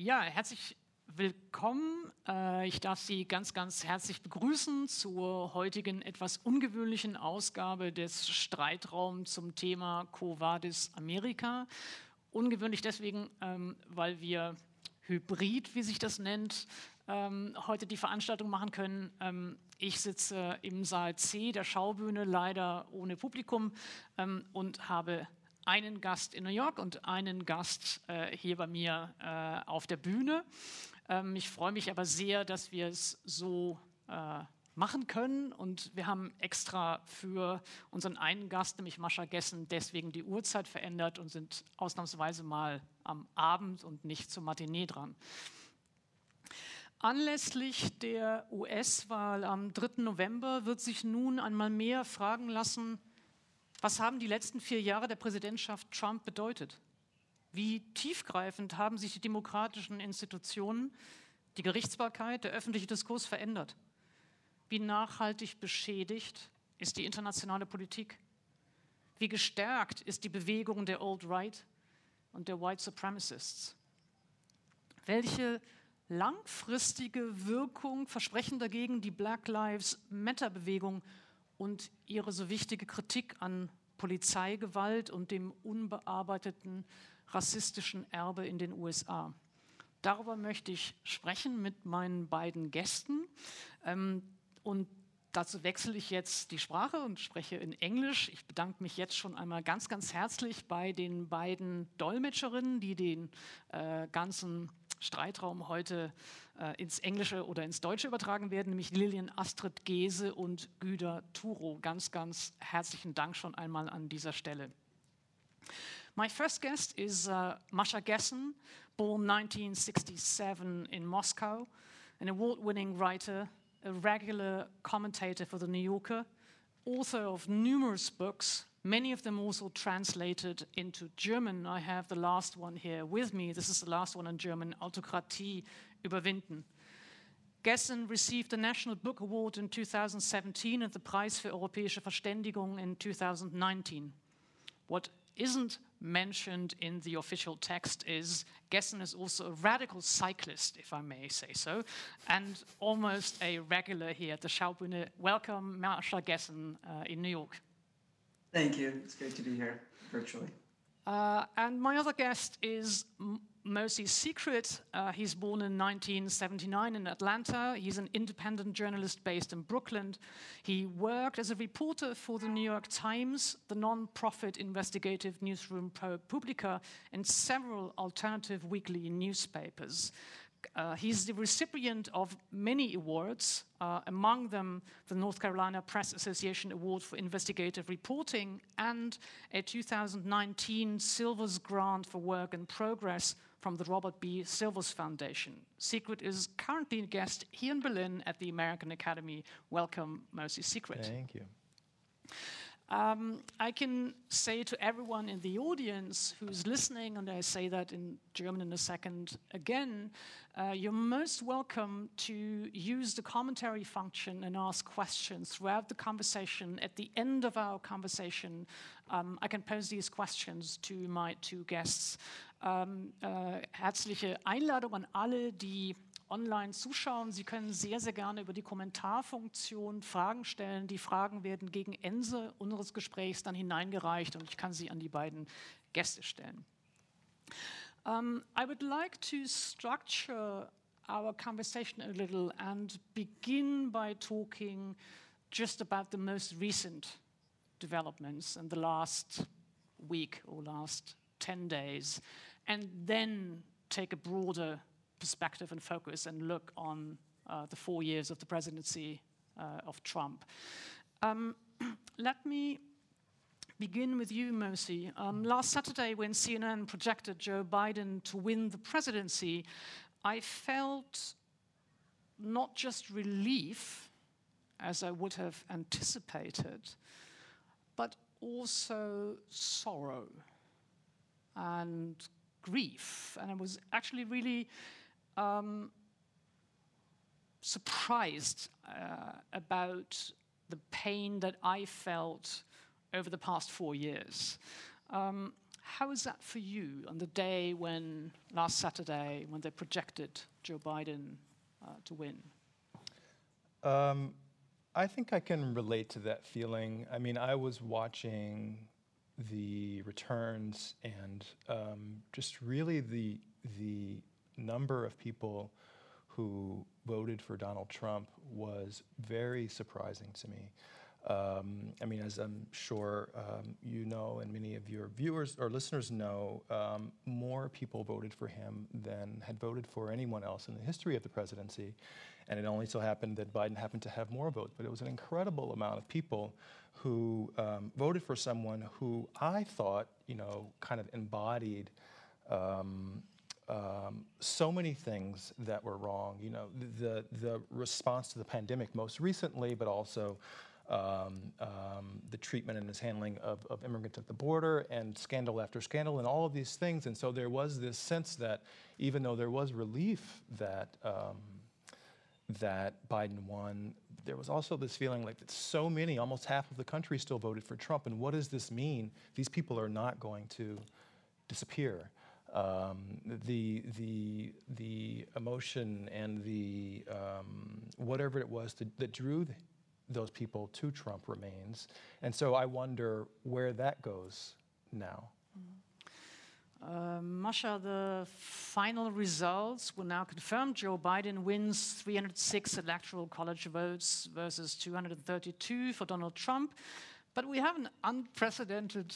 Ja, herzlich willkommen. Äh, ich darf Sie ganz, ganz herzlich begrüßen zur heutigen etwas ungewöhnlichen Ausgabe des Streitraums zum Thema Quo Vadis Amerika. Ungewöhnlich deswegen, ähm, weil wir hybrid, wie sich das nennt, ähm, heute die Veranstaltung machen können. Ähm, ich sitze im Saal C der Schaubühne, leider ohne Publikum und habe einen Gast in New York und einen Gast äh, hier bei mir äh, auf der Bühne. Ähm, ich freue mich aber sehr, dass wir es so äh, machen können und wir haben extra für unseren einen Gast, nämlich Mascha Gessen, deswegen die Uhrzeit verändert und sind ausnahmsweise mal am Abend und nicht zur Matinee dran. Anlässlich der US-Wahl am 3. November wird sich nun einmal mehr fragen lassen, was haben die letzten vier Jahre der Präsidentschaft Trump bedeutet? Wie tiefgreifend haben sich die demokratischen Institutionen, die Gerichtsbarkeit, der öffentliche Diskurs verändert? Wie nachhaltig beschädigt ist die internationale Politik? Wie gestärkt ist die Bewegung der Old Right und der White Supremacists? Welche langfristige Wirkung versprechen dagegen die Black Lives Matter-Bewegung und ihre so wichtige Kritik an Polizeigewalt und dem unbearbeiteten rassistischen Erbe in den USA. Darüber möchte ich sprechen mit meinen beiden Gästen. Ähm, und dazu wechsle ich jetzt die Sprache und spreche in Englisch. Ich bedanke mich jetzt schon einmal ganz, ganz herzlich bei den beiden Dolmetscherinnen, die den äh, ganzen Streitraum heute äh, ins Englische oder ins Deutsche übertragen werden, nämlich Lilian Astrid Gese und Güder Turo. Ganz, ganz herzlichen Dank schon einmal an dieser Stelle. My first guest is uh, Masha Gessen, born 1967 in Moscow, an award winning writer, a regular commentator for The New Yorker, author of numerous books, many of them also translated into German. I have the last one here with me. This is the last one in German, Autokratie überwinden. Gessen received the National Book Award in 2017 and the Preis für europäische Verständigung in 2019. What isn't mentioned in the official text is Gessen is also a radical cyclist, if I may say so, and almost a regular here at the Schaubühne. Welcome, Masha Gessen uh, in New York. Thank you. It's great to be here virtually. Uh, and my other guest is Mosi Secret. Uh, he's born in 1979 in Atlanta. He's an independent journalist based in Brooklyn. He worked as a reporter for the New York Times, the non-profit investigative newsroom ProPublica, and several alternative weekly newspapers. Uh, he's the recipient of many awards, uh, among them the North Carolina Press Association Award for Investigative Reporting and a 2019 Silvers Grant for Work in Progress from the Robert B. Silvers Foundation. Secret is currently a guest here in Berlin at the American Academy. Welcome, Mosi Secret. Thank you. Um, I can say to everyone in the audience who's listening, and I say that in German in a second again, uh, you're most welcome to use the commentary function and ask questions throughout the conversation. At the end of our conversation, um, I can pose these questions to my two guests. Um, uh, herzliche Einladung an alle, die online zuschauen. Sie können sehr, sehr gerne über die Kommentarfunktion Fragen stellen. Die Fragen werden gegen Ende unseres Gesprächs dann hineingereicht und ich kann sie an die beiden Gäste stellen. Um, I would like to structure our conversation a little and begin by talking just about the most recent developments in the last week or last 10 days, and then take a broader perspective and focus and look on uh, the four years of the presidency uh, of Trump. Um, let me begin with you, Mosi. Um, last Saturday, when CNN projected Joe Biden to win the presidency, I felt not just relief, as I would have anticipated, but also sorrow and grief. And I was actually really um, surprised uh, about the pain that I felt over the past four years. Um, How is that for you on the day when, last Saturday, when they projected Joe Biden uh, to win? Um, I think I can relate to that feeling. I mean, I was watching the returns and um, just really the the number of people who voted for Donald Trump was very surprising to me. Um, I mean, as I'm sure um, you know, and many of your viewers or listeners know, um, more people voted for him than had voted for anyone else in the history of the presidency. And it only so happened that Biden happened to have more votes. But it was an incredible amount of people who um, voted for someone who I thought, you know, kind of embodied. Um, um, so many things that were wrong. You know, the the response to the pandemic most recently, but also um, um, the treatment and his handling of, of, immigrants at the border and scandal after scandal and all of these things. And so there was this sense that even though there was relief that um, that Biden won, there was also this feeling like that so many, almost half of the country still voted for Trump. And what does this mean? These people are not going to disappear. Um, the, the, the emotion and the um, whatever it was that drew those people to Trump remains. And so I wonder where that goes now. Uh, Masha, the final results will now confirm Joe Biden wins 306 electoral college votes versus 232 for Donald Trump. But we have an unprecedented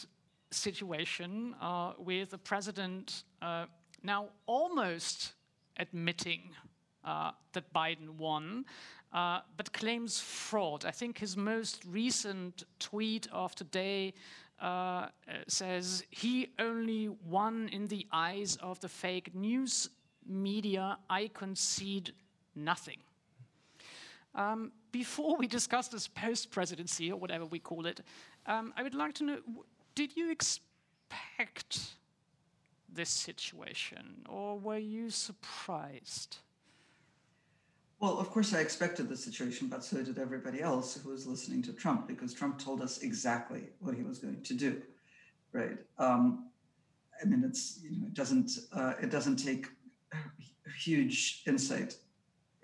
situation uh, with the president uh, now almost admitting uh, that Biden won uh, but claims fraud. I think his most recent tweet of today uh, says he only won in the eyes of the fake news media. I concede nothing. Um, before we discuss this post presidency or whatever we call it, um, I would like to know did you expect this situation or were you surprised? Well, of course, I expected the situation, but so did everybody else who was listening to Trump, because Trump told us exactly what he was going to do, right? Um, I mean, it's you know, it doesn't uh, it doesn't take huge insight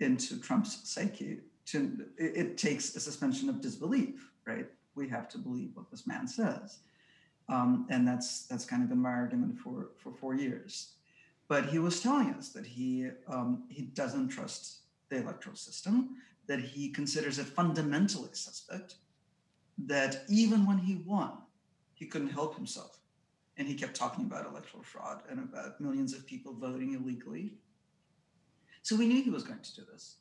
into Trump's psyche. To it, takes a suspension of disbelief, right? We have to believe what this man says, um, and that's that's kind of been my argument for for four years. But he was telling us that he um, he doesn't trust the electoral system, that he considers it fundamentally suspect, that even when he won, he couldn't help himself. And he kept talking about electoral fraud and about millions of people voting illegally. So we knew he was going to do this.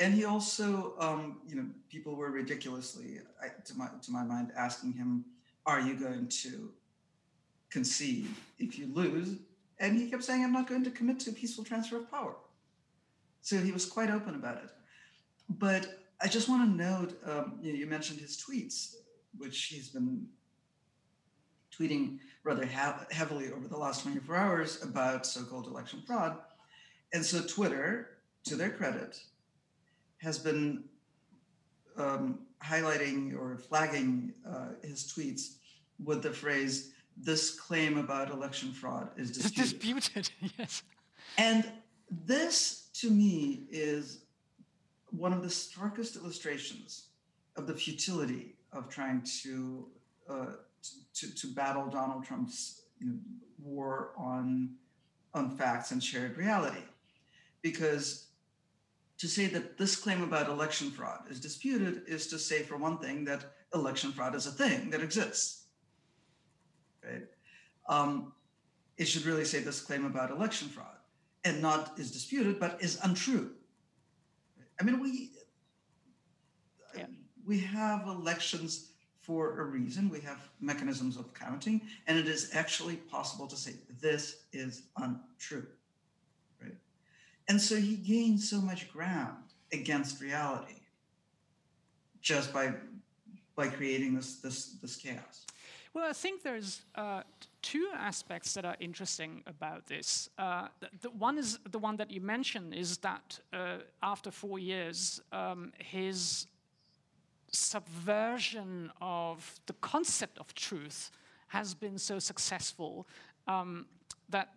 And he also, um, you know, people were ridiculously, to my to my mind, asking him, "Are you going to concede if you lose?" And he kept saying, "I'm not going to commit to a peaceful transfer of power." So he was quite open about it. But I just want to note um, you, know, you, mentioned his tweets, which he's been tweeting rather heavily over the last 24 hours about so called election fraud. And so Twitter, to their credit, has been um, highlighting or flagging uh, his tweets with the phrase, this claim about election fraud is disputed. disputed, yes. And this to me is one of the starkest illustrations of the futility of trying to uh, to, to, battle Donald Trump's you know, war on on facts and shared reality, because to say that this claim about election fraud is disputed is to say, for one thing, that election fraud is a thing that exists. Right? Um, it should really say this claim about election fraud and not is disputed, but is untrue. I mean, we yeah. we have elections for a reason. We have mechanisms of counting, and it is actually possible to say this is untrue, right? And so he gained so much ground against reality just by by creating this this this chaos. Well, I think there's uh, two aspects that are interesting about this. Uh, the, the, one is the one that you mentioned is that uh, after four years, um, his subversion of the concept of truth has been so successful um, that,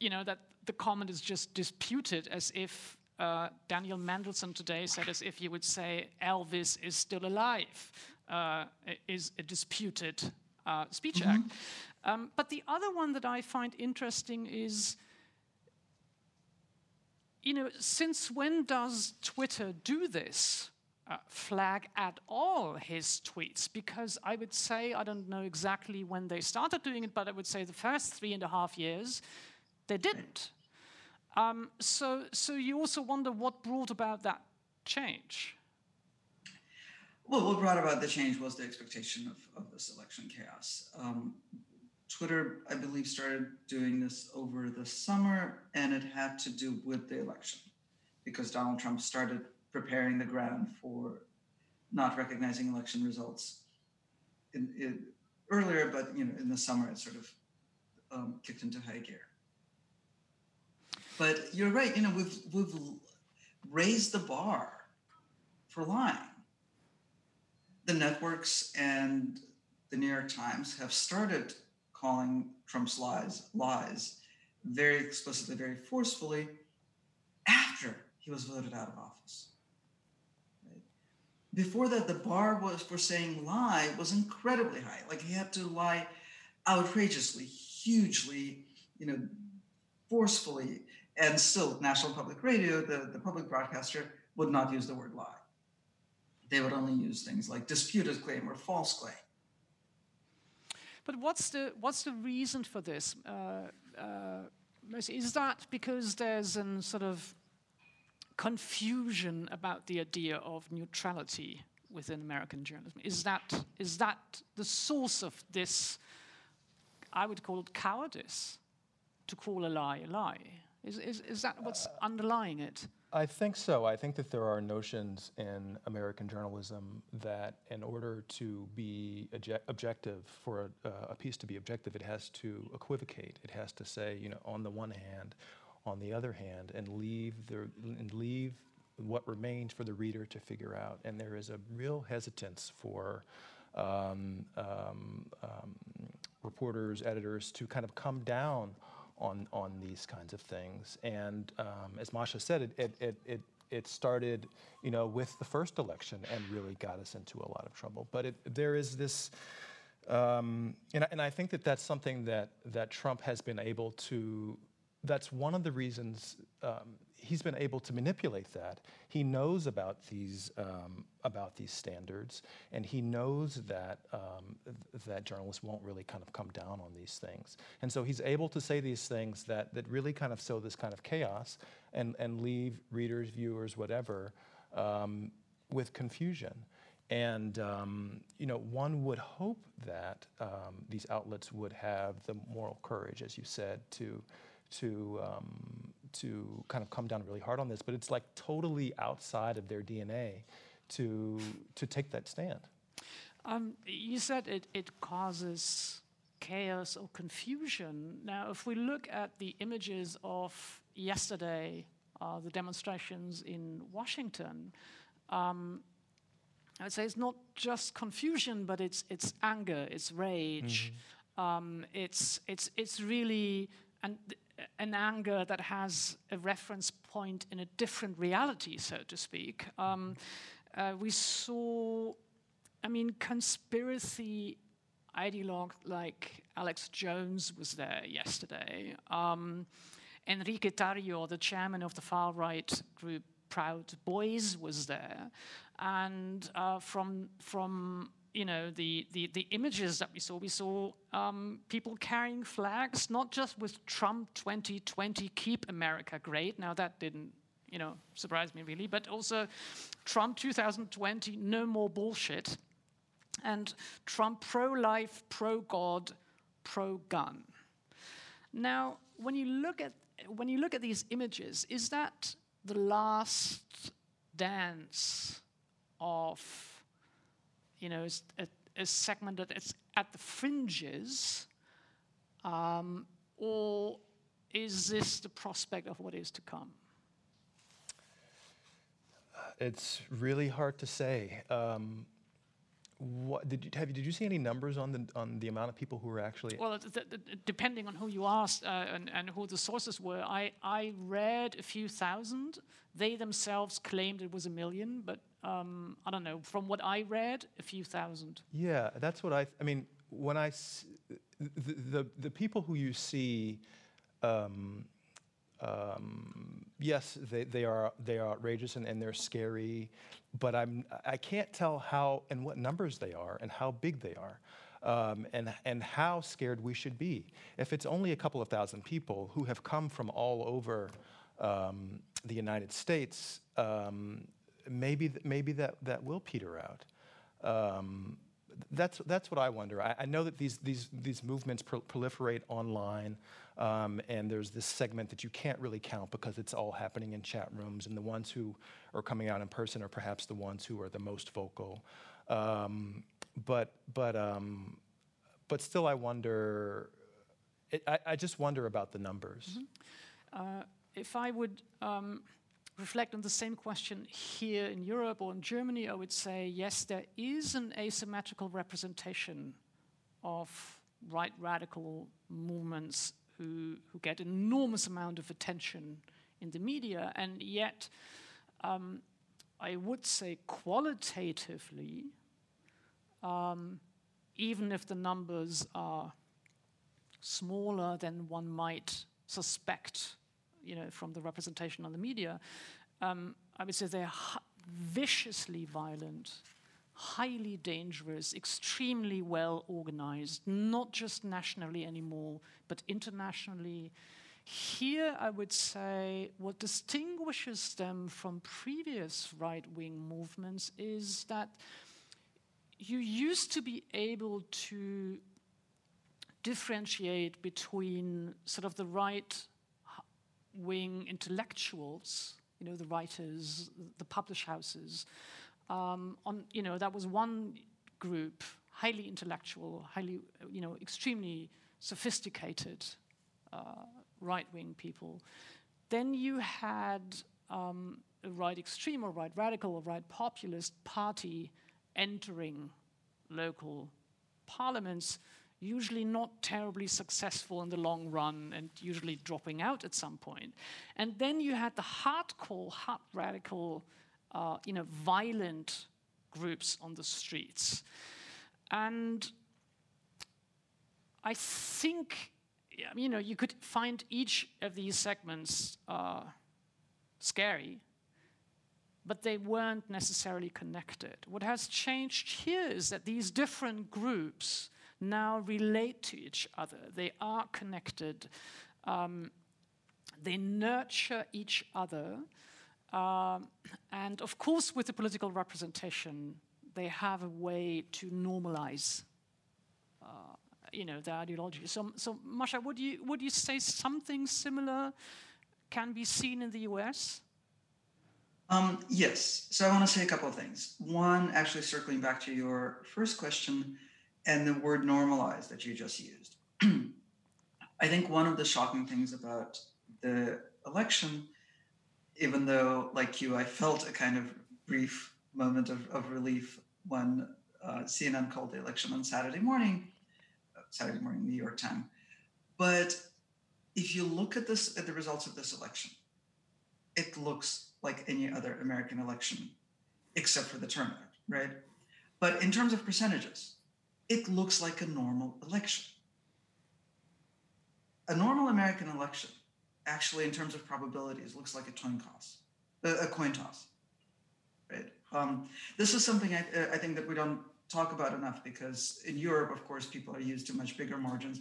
you know, that the comment is just disputed as if uh, Daniel Mendelsohn today said as if you would say Elvis is still alive, uh, is a disputed uh, speech mm -hmm. act. Um, but the other one that I find interesting is, you know, since when does Twitter do this? Uh, flag at all his tweets because I would say, I don't know exactly when they started doing it, but I would say the first three and a half years, they didn't. Um, so, so you also wonder what brought about that change. Well, what brought about the change was the expectation of, of this election chaos. Um, Twitter, I believe, started doing this over the summer, and it had to do with the election because Donald Trump started preparing the ground for not recognizing election results in, in, earlier, but you know, in the summer, it sort of um, kicked into high gear. But you're right. You know, we've we've raised the bar for lying. The networks and the New York Times have started calling Trump's lies lies very explicitly, very forcefully after he was voted out of office. Before that, the bar was for saying lie was incredibly high. Like he had to lie outrageously, hugely, you know, forcefully and still, National Public Radio, the, the public broadcaster, would not use the word lie. They would only use things like disputed claim or false claim. But what's the what's the reason for this? Uh, uh, is that because there's a sort of confusion about the idea of neutrality within American journalism? Is that is that the source of this? I would call it cowardice to call a lie a lie. Is, is, is that what's underlying it? I think so. I think that there are notions in American journalism that, in order to be objective, for a, uh, a, piece to be objective, it has to equivocate. It has to say, you know, on the one hand, on the other hand, and leave the and leave what remains for the reader to figure out. And there is a real hesitance for um, um, um, reporters, editors, to kind of come down on, on these kinds of things. And um, as Masha said, it, it, it, it, it started, you know, with the first election and really got us into a lot of trouble. But it, there is this, um, and, and I think that that's something that, that Trump has been able to, that's one of the reasons um, he's been able to manipulate that. He knows about these um, about these standards, and he knows that um, that journalists won't really kind of come down on these things. And so he's able to say these things that that really kind of sow this kind of chaos and and leave readers, viewers, whatever, um, with confusion. And um, you know, one would hope that um, these outlets would have the moral courage, as you said, to to um, to kind of come down really hard on this, but it's like totally outside of their DNA to to take that stand. Um, you said it, it causes chaos or confusion. Now, if we look at the images of yesterday, uh, the demonstrations in Washington, um, I would say it's not just confusion, but it's it's anger, it's rage, mm-hmm. um, it's it's it's really and an anger that has a reference point in a different reality, so to speak. Um, uh, we saw, I mean, conspiracy ideologue like Alex Jones was there yesterday. Um, Enrique Tarrio, the chairman of the far right group Proud Boys, was there. And uh, from, from you know, the, the, the images that we saw, we saw um, people carrying flags, not just with Trump 2020, keep America great. Now, that didn't, you know, surprise me really, but also Trump 2020, no more bullshit. And Trump pro life, pro God, pro gun. Now, when you look at when you look at these images, is that the last dance of you know, is a, a segment that is at the fringes, um, or is this the prospect of what is to come? It's really hard to say. Um, what did you have? Did you see any numbers on the on the amount of people who were actually? Well, th- th- depending on who you asked uh, and, and who the sources were, I I read a few thousand. They themselves claimed it was a million, but um, I don't know. From what I read, a few thousand. Yeah, that's what I. I mean, when I the the, the people who you see. Um, um, yes, they, they are they are outrageous and, and they're scary, but I'm I can't tell how and what numbers they are and how big they are. Um, and, and how scared we should be. If it's only a couple of thousand people who have come from all over um, the United States, um, maybe, maybe that, that will peter out. Um, that's, that's what I wonder. I, I know that these, these, these movements pro- proliferate online, um, and there's this segment that you can't really count because it's all happening in chat rooms, and the ones who are coming out in person are perhaps the ones who are the most vocal. Um, but, but, um, but still, I wonder. It, I, I just wonder about the numbers. Uh, if I would um, reflect on the same question here in Europe or in Germany, I would say yes, there is an asymmetrical representation of right radical movements who, who get enormous amount of attention in the media, and yet um, I would say qualitatively, um, even if the numbers are smaller than one might suspect, you know, from the representation on the media, um, I would say they're viciously violent, highly dangerous, extremely well organized, not just nationally anymore, but internationally. Here, I would say what distinguishes them from previous right wing movements is that you used to be able to differentiate between sort of the right wing intellectuals, you know, the writers, the publish houses. Um, on, you know, that was one group, highly intellectual, highly, you know, extremely sophisticated uh, right wing people. Then you had um, a right extreme or right radical or right populist party entering local parliaments, usually not terribly successful in the long run and usually dropping out at some point. And then you had the hardcore, hard radical, uh, you know, violent groups on the streets. And I think, you know, you could find each of these segments uh, scary, but they weren't necessarily connected. What has changed here is that these different groups now relate to each other, they are connected, um, they nurture each other. Um, and of course, with the political representation, they have a way to normalize, uh, you know, their ideology. So, so Masha, would you would you say something similar can be seen in the U.S.? Um, yes. So I want to say a couple of things. One, actually circling back to your first question and the word normalized that you just used. I think one of the shocking things about the election, even though, like you, I felt a kind of brief moment of, of relief when uh, CNN called the election on Saturday morning, uh, Saturday morning, New York time. But if you look at this, at the results of this election, it looks like any other American election, except for the turnout, right? But in terms of percentages, it looks like a normal election. A normal American election, actually, in terms of probabilities, looks like a coin toss, a, coin toss, right? Um, this is something I, I think that we don't talk about enough because in Europe, of course, people are used to much bigger margins,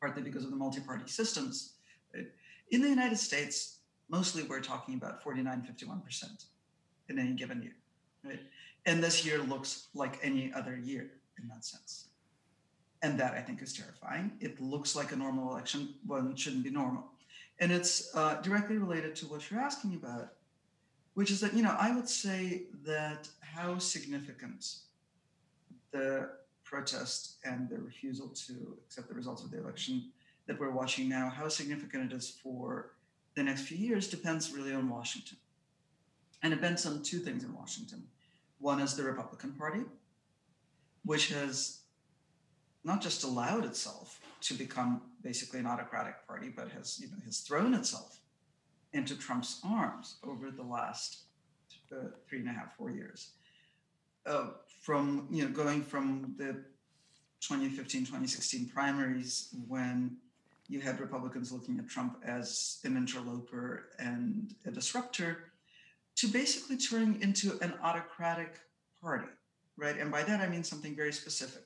partly because of the multi-party systems. Right? In the United States, mostly we're talking about 49, 51% in any given year, right? And this year looks like any other year in that sense. And that I think is terrifying. It looks like a normal election when it shouldn't be normal. And it's uh, directly related to what you're asking about, which is that, you know, I would say that how significant the protest and the refusal to accept the results of the election that we're watching now, how significant it is for the next few years depends really on Washington. And it depends on two things in Washington. One is the Republican Party, which has not just allowed itself to become basically an autocratic party, but has you know has thrown itself into Trump's arms over the last uh, three and a half, four years. Uh, from you know going from the 2015, 2016 primaries when you had Republicans looking at Trump as an interloper and a disruptor, to basically turning into an autocratic party, right? And by that I mean something very specific.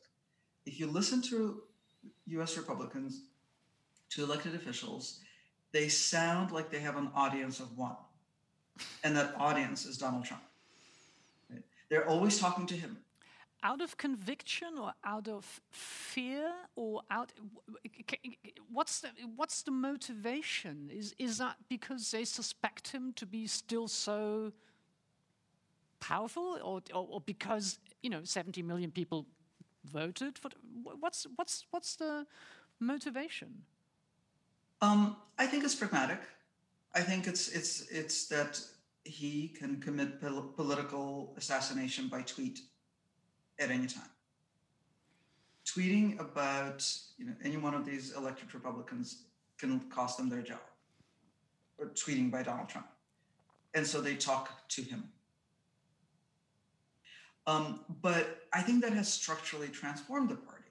If you listen to US Republicans, to elected officials, they sound like they have an audience of one. And that audience is Donald Trump. Right? They're always talking to him out of conviction or out of fear or out what's the, what's the motivation is is that because they suspect him to be still so powerful or, or, or because you know 70 million people voted for what's what's what's the motivation um, I think it's pragmatic I think it's it's it's that he can commit pol- political assassination by tweet at any time. Tweeting about you know any one of these elected Republicans can cost them their job. Or tweeting by Donald Trump, and so they talk to him. Um, but I think that has structurally transformed the party.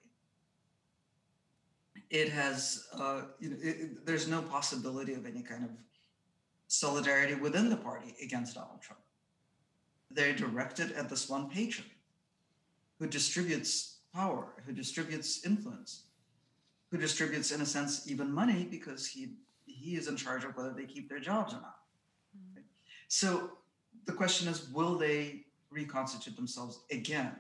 It has, uh, you know, it, there's no possibility of any kind of solidarity within the party against Donald Trump. They're directed at this one patron who distributes power, who distributes influence, who distributes, in a sense, even money because he he is in charge of whether they keep their jobs or not. Mm-hmm. So the question is, will they reconstitute themselves again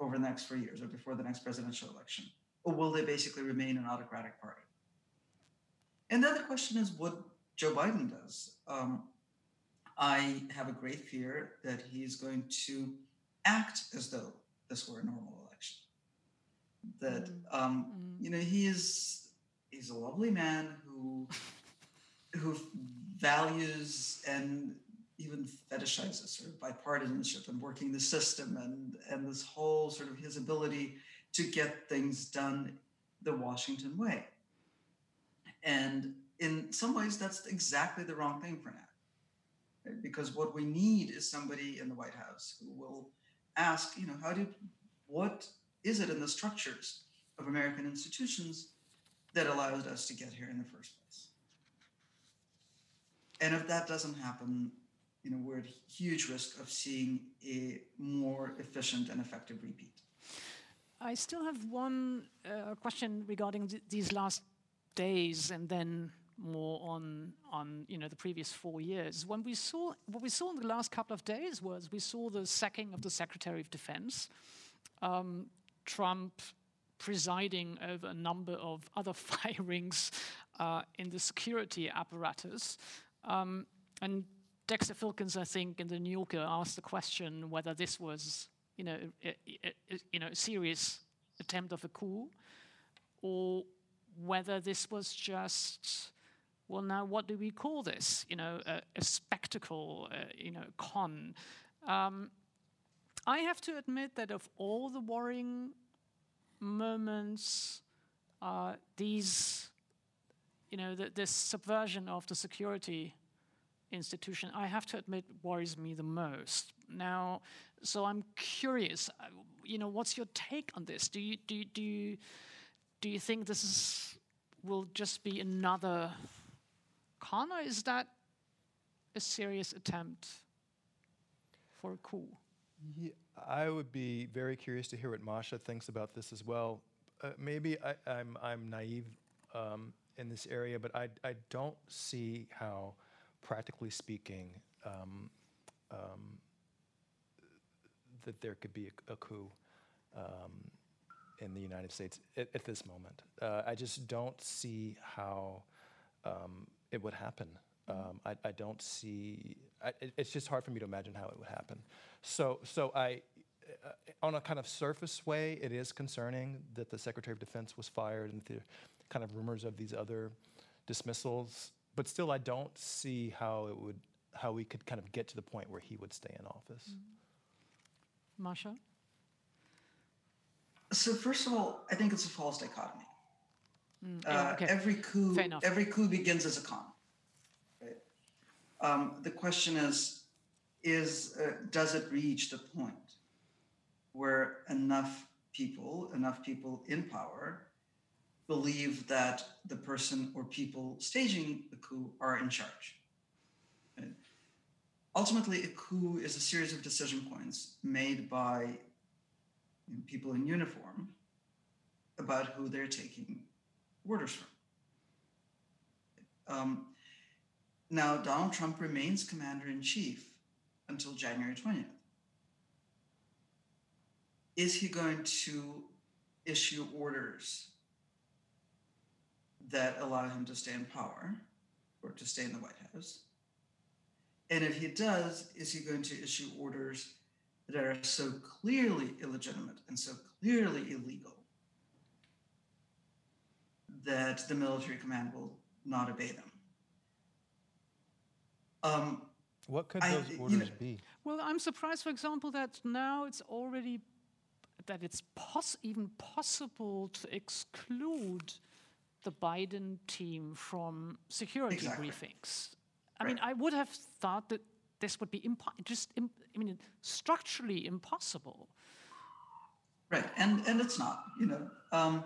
over the next four years or before the next presidential election? Or will they basically remain an autocratic party? And then the question is what Joe Biden does. Um, I have a great fear that he's going to act as though this were a normal election. That mm. um, mm. you know he is he's a lovely man who who values and even fetishizes sort of bipartisanship and working the system and and this whole sort of his ability to get things done the Washington way. And in some ways, that's exactly the wrong thing for now. Because what we need is somebody in the White House who will ask, you know, how do what is it in the structures of American institutions that allowed us to get here in the first place? And if that doesn't happen, know, we're at huge risk of seeing a more efficient and effective repeat. I still have one uh, question regarding th these last days, and then more on on you know the previous four years. When we saw what we saw in the last couple of days was we saw the sacking of the Secretary of Defense, um, Trump presiding over a number of other firings uh, in the security apparatus, um, and Dexter Filkins, I think, in the New Yorker asked the question whether this was you know a, a, a you know a serious attempt of a coup or whether this was just well, now what do we call this? You know, a, a spectacle, uh, you know, con. Um, I have to admit that of all the worrying moments, uh, these, you know, the, this subversion of the security institution, I have to admit, worries me the most. Now, so I'm curious, uh, you know, what's your take on this? Do you do you, do you, do you think this is will just be another con, or is that a serious attempt for a coup? Yeah, I would be very curious to hear what Masha thinks about this as well. Uh, maybe I, am I'm, I'm naive um, in this area, but I, I don't see how, practically speaking, um, um, that there could be a, a coup um, in the United States at, at this moment. Uh, I just don't see how um, it would happen. Um, I, I, don't see. I, it's just hard for me to imagine how it would happen. So, so I, uh, on a kind of surface way, it is concerning that the Secretary of Defense was fired and the kind of rumors of these other dismissals. But still, I don't see how it would, how we could kind of get to the point where he would stay in office. Mm-hmm. Masha. So first of all, I think it's a false dichotomy. Mm, yeah, Uh, okay. Every coup, every coup begins as a con. Right? Um, the question is, is uh, does it reach the point where enough people, enough people in power, believe that the person or people staging the coup are in charge? Ultimately, a coup is a series of decision points made by people in uniform about who they're taking orders from. Um, now, Donald Trump remains commander in chief until January 20th. Is he going to issue orders that allow him to stay in power or to stay in the White House? And if he does, is he going to issue orders that are so clearly illegitimate and so clearly illegal that the military command will not obey them? Um, What could I- those you orders know- be? Well, I'm surprised, for example, that now it's already that it's pos- even possible to exclude the Biden team from security Exactly. briefings. I mean, I would have thought that this would be impo- just, im- I mean, structurally impossible. Right, and and it's not. You know, um,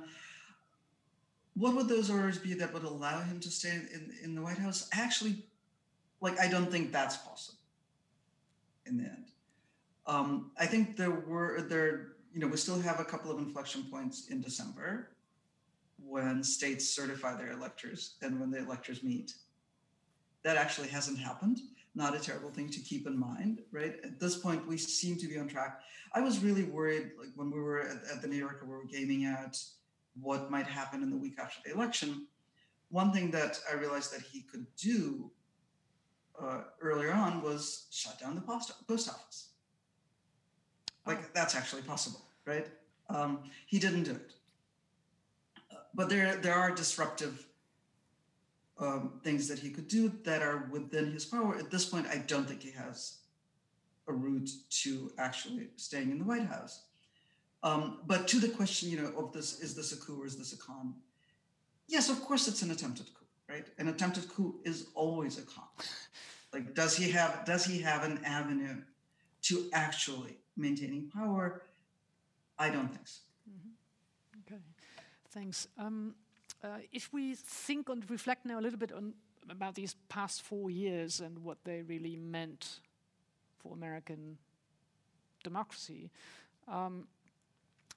what would those orders be that would allow him to stay in, in the White House? Actually, like I don't think that's possible. In the end, um, I think there were there. You know, we still have a couple of inflection points in December when states certify their electors and when the electors meet. That actually hasn't happened. Not a terrible thing to keep in mind, right? At this point, we seem to be on track. I was really worried, like when we were at, at the New Yorker, we were gaming out what might happen in the week after the election. One thing that I realized that he could do uh, earlier on was shut down the post, post office. Like that's actually possible, right? Um, he didn't do it, but there there are disruptive um, things that he could do that are within his power. At this point, I don't think he has a route to actually staying in the White House. Um, but to the question, you know, of this, is this a coup or is this a con? Yes, of course, it's an attempted coup, right? An attempted coup is always a con. Like, does he have does he have an avenue to actually maintaining power? I don't think so. Okay, thanks. Um, uh, if we think and reflect now a little bit on about these past four years and what they really meant for American democracy, um,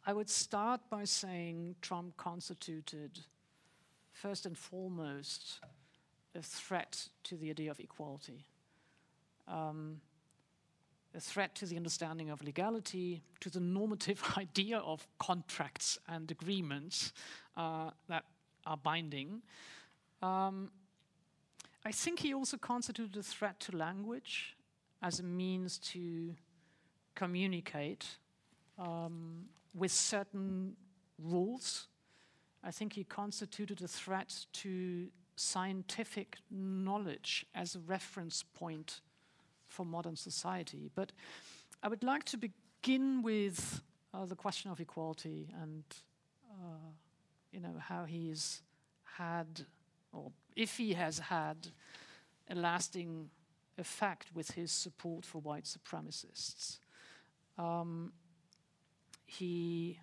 I would start by saying Trump constituted, first and foremost, a threat to the idea of equality. Um, a threat to the understanding of legality, to the normative idea of contracts and agreements uh, that are binding. Um, I think he also constituted a threat to language as a means to communicate um, with certain rules. I think he constituted a threat to scientific knowledge as a reference point for modern society. But I would like to begin with uh, the question of equality and, uh, you know, how he's had, or if he has had, a lasting effect with his support for white supremacists. Um, he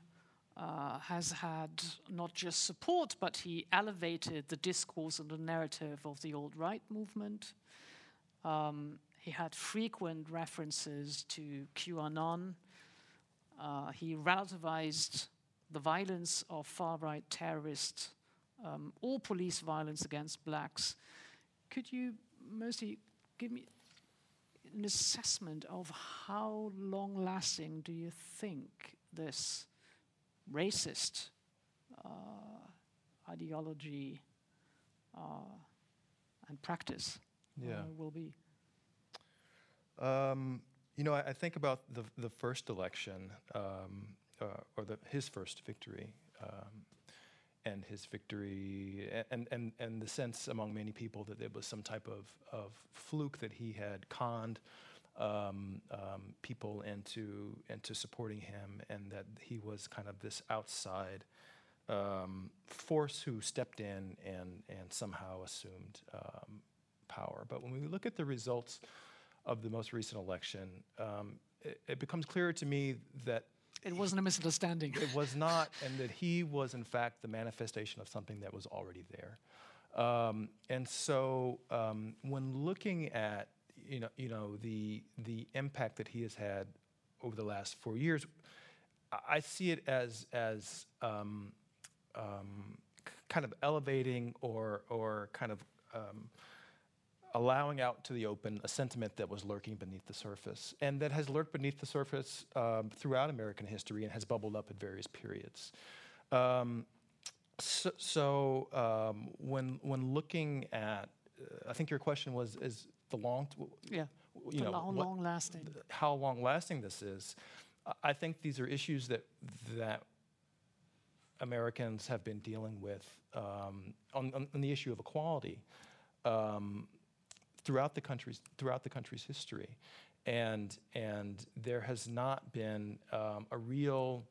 uh, has had not just support, but he elevated the discourse and the narrative of the alt right movement. Um, he had frequent references to QAnon. Uh, he relativized the violence of far right terrorists, um, all police violence against blacks. Could you mostly give me an assessment of how long lasting do you think this racist uh, ideology uh, and practice Yeah. uh, will be? Um, you know, I, I think about the the first election, um, uh, or the, his first victory, um, and his victory, and, and and the sense among many people that it was some type of of fluke that he had conned um, um, people into into supporting him, and that he was kind of this outside um, force who stepped in and and somehow assumed um, power. But when we look at the results of the most recent election, um, it, it becomes clearer to me that It wasn't a misunderstanding. it was not, and that he was in fact the manifestation of something that was already there. Um, and so, um, when looking at you know you know the the impact that he has had over the last four years, I- see it as as um, um, kind of elevating or or kind of um, allowing out to the open a sentiment that was lurking beneath the surface and that has lurked beneath the surface um, throughout American history and has bubbled up at various periods. Um, so, so um, when when looking at, uh, I think your question was is the long, t- Yeah. you For know, long, what- long lasting. how long lasting this is. I- think these are issues that that Americans have been dealing with um, on, on, on the issue of equality um, throughout the country's throughout the country's history, and and there has not been um, a real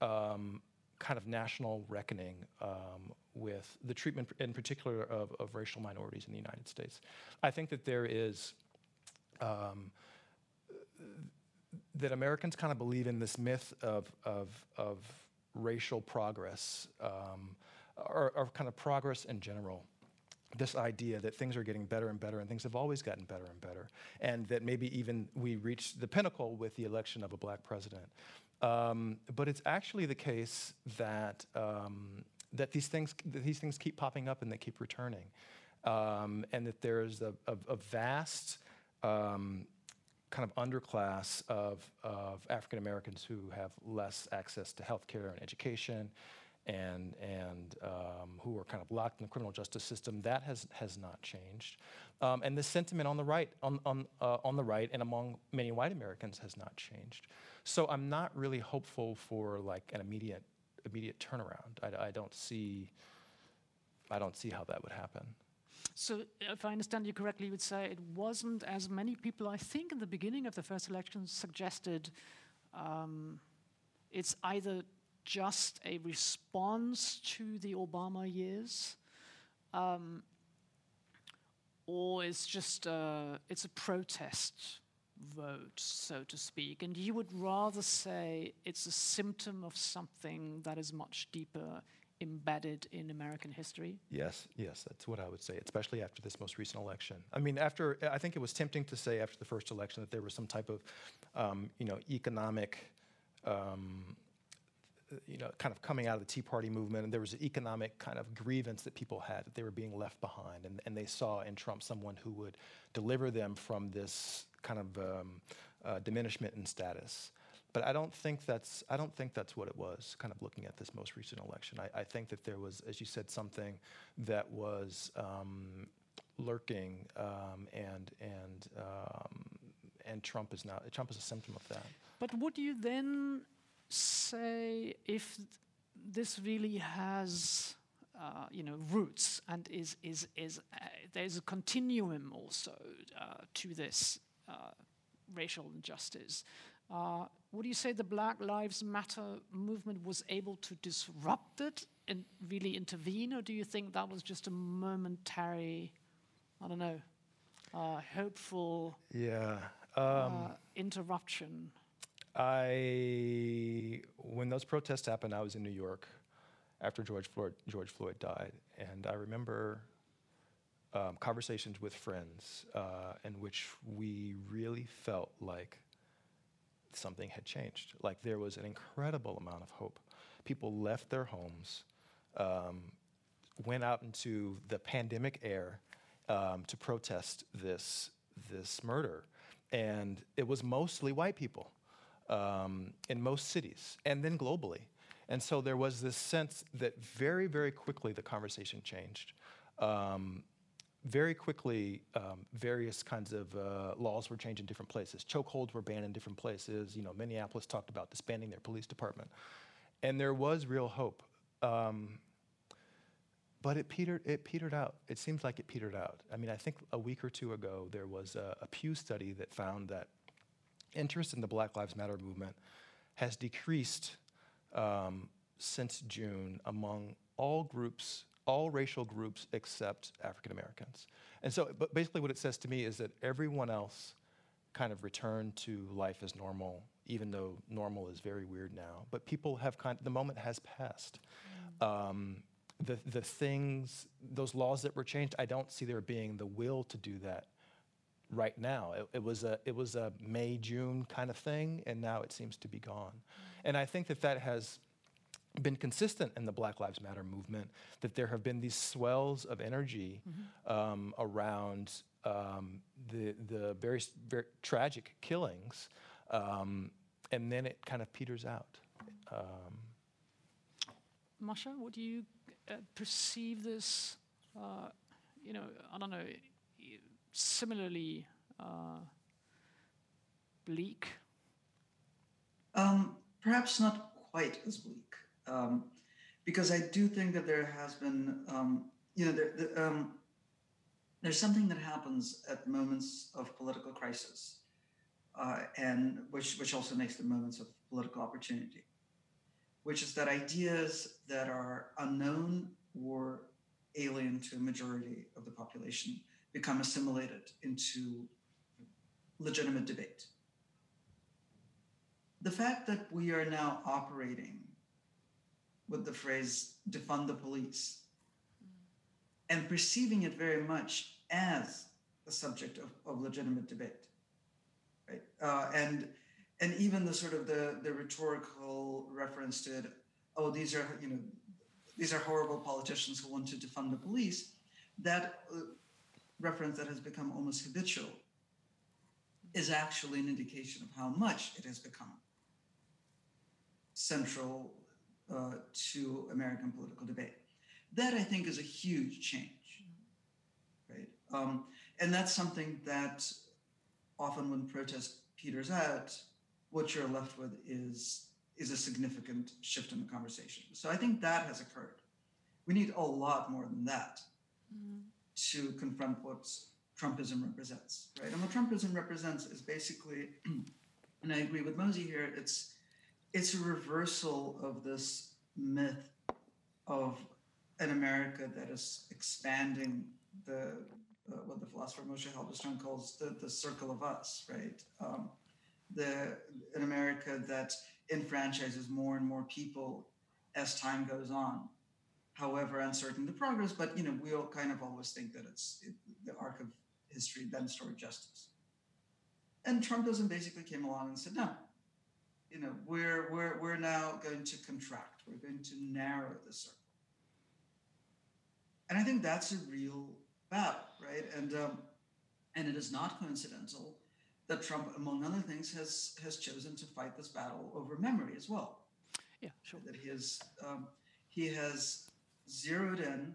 um, kind of national reckoning um, with the treatment, in particular, of, of racial minorities in the United States. I think that there is um, that Americans kind of believe in this myth of, of, of racial progress, um, or, or kind of progress in general. This idea that things are getting better and better, and things have always gotten better and better, and that maybe even we reached the pinnacle with the election of a black president. Um, but it's actually the case that um, that these things that these things keep popping up and they keep returning, um, and that there's a, a, a vast um, kind of underclass of, of African Americans who have less access to health care and education and, and um, who are kind of locked in the criminal justice system. That has, has not changed. Um, and the sentiment on the right, on, on, uh, on the right and among many white Americans has not changed. So I'm not really hopeful for like an immediate, immediate turnaround. I, I don't see, I don't see how that would happen. So, if I understand you correctly, you would say it wasn't as many people, I think, in the beginning of the first election suggested um, it's either just a response to the Obama years, um, or it's just a, it's a protest vote, so to speak. And you would rather say it's a symptom of something that is much deeper embedded in American history. Yes, yes, that's what I would say, especially after this most recent election. I mean, after I think it was tempting to say after the first election that there was some type of, um, you know, economic, um, you know, kind of coming out of the Tea Party movement, and there was an economic kind of grievance that people had that they were being left behind, and, and they saw in Trump someone who would deliver them from this kind of um, uh, diminishment in status. But I don't think that's I don't think that's what it was. Kind of looking at this most recent election, I, I think that there was, as you said, something that was um, lurking, um, and and um, and Trump is now Trump is a symptom of that. But would you then say if this really has, uh, you know, roots and is is is uh, there's a continuum also uh, to this uh, racial injustice? Uh, would you say the Black Lives Matter movement was able to disrupt it and really intervene, or do you think that was just a momentary, I don't know, uh, hopeful Yeah. uh, Um, interruption? I when those protests happened, I was in New York after George Floyd George Floyd died, and I remember um, conversations with friends uh, in which we really felt like something had changed. Like there was an incredible amount of hope. People left their homes, um, went out into the pandemic air um, to protest this this murder, and it was mostly white people um, in most cities, and then globally. And so there was this sense that very, very quickly the conversation changed. Um, very quickly, um, various kinds of uh, laws were changed in different places. Chokeholds were banned in different places. You know, Minneapolis talked about disbanding their police department, and there was real hope. Um, but it petered, it petered out. It seems like it petered out. I mean, I think a week or two ago, there was a, a Pew study that found that interest in the Black Lives Matter movement has decreased um, since June among all groups, all racial groups except African Americans. And so, but basically, what it says to me is that everyone else kind of returned to life as normal, even though normal is very weird now. But people have kind of, the moment has passed. Um, the, the things, those laws that were changed, I don't see there being the will to do that right now. It, it, was a it was a May June kind of thing, and now it seems to be gone. And I think that that has been consistent in the Black Lives Matter movement. That there have been these swells of energy mm-hmm. um, around um, the the very, very tragic killings, um, and then it kind of peters out. Um, Masha, what do you uh, perceive this, uh, you know, I don't know, similarly uh, bleak? Um, perhaps not quite as bleak, um, because I do think that there has been, um, you know, there, the, um, there's something that happens at moments of political crisis, uh, and which which also makes the moments of political opportunity which is that ideas that are unknown or alien to a majority of the population become assimilated into legitimate debate. The fact that we are now operating with the phrase defund the police and perceiving it very much as a subject of, of legitimate debate, right? Uh, and and even the sort of the the rhetorical reference to it, oh these are you know these are horrible politicians who want to defund the police that uh, reference that has become almost habitual is actually an indication of how much it has become central uh, to American political debate. That I think is a huge change, right? Um, and that's something that often when protest peters out, what you're left with is is a significant shift in the conversation. So I think that has occurred. We need a lot more than that mm-hmm. To confront what Trumpism represents, right? And what Trumpism represents is basically, and I agree with Mosi here, it's it's a reversal of this myth of an America that is expanding the uh, what the philosopher Moshe Halbertal calls the, the circle of us, right? Um, the an America that enfranchises more and more people as time goes on. However uncertain the progress, but you know we all kind of always think that it's it, the arc of history bends toward justice. And Trumpism basically came along and said, no, you know we're we're we're now going to contract. We're going to narrow the circle. And I think that's a real battle, right? And um, and it is not coincidental that Trump, among other things, has has chosen to fight this battle over memory as well. Yeah, sure. That he has um, he has zeroed in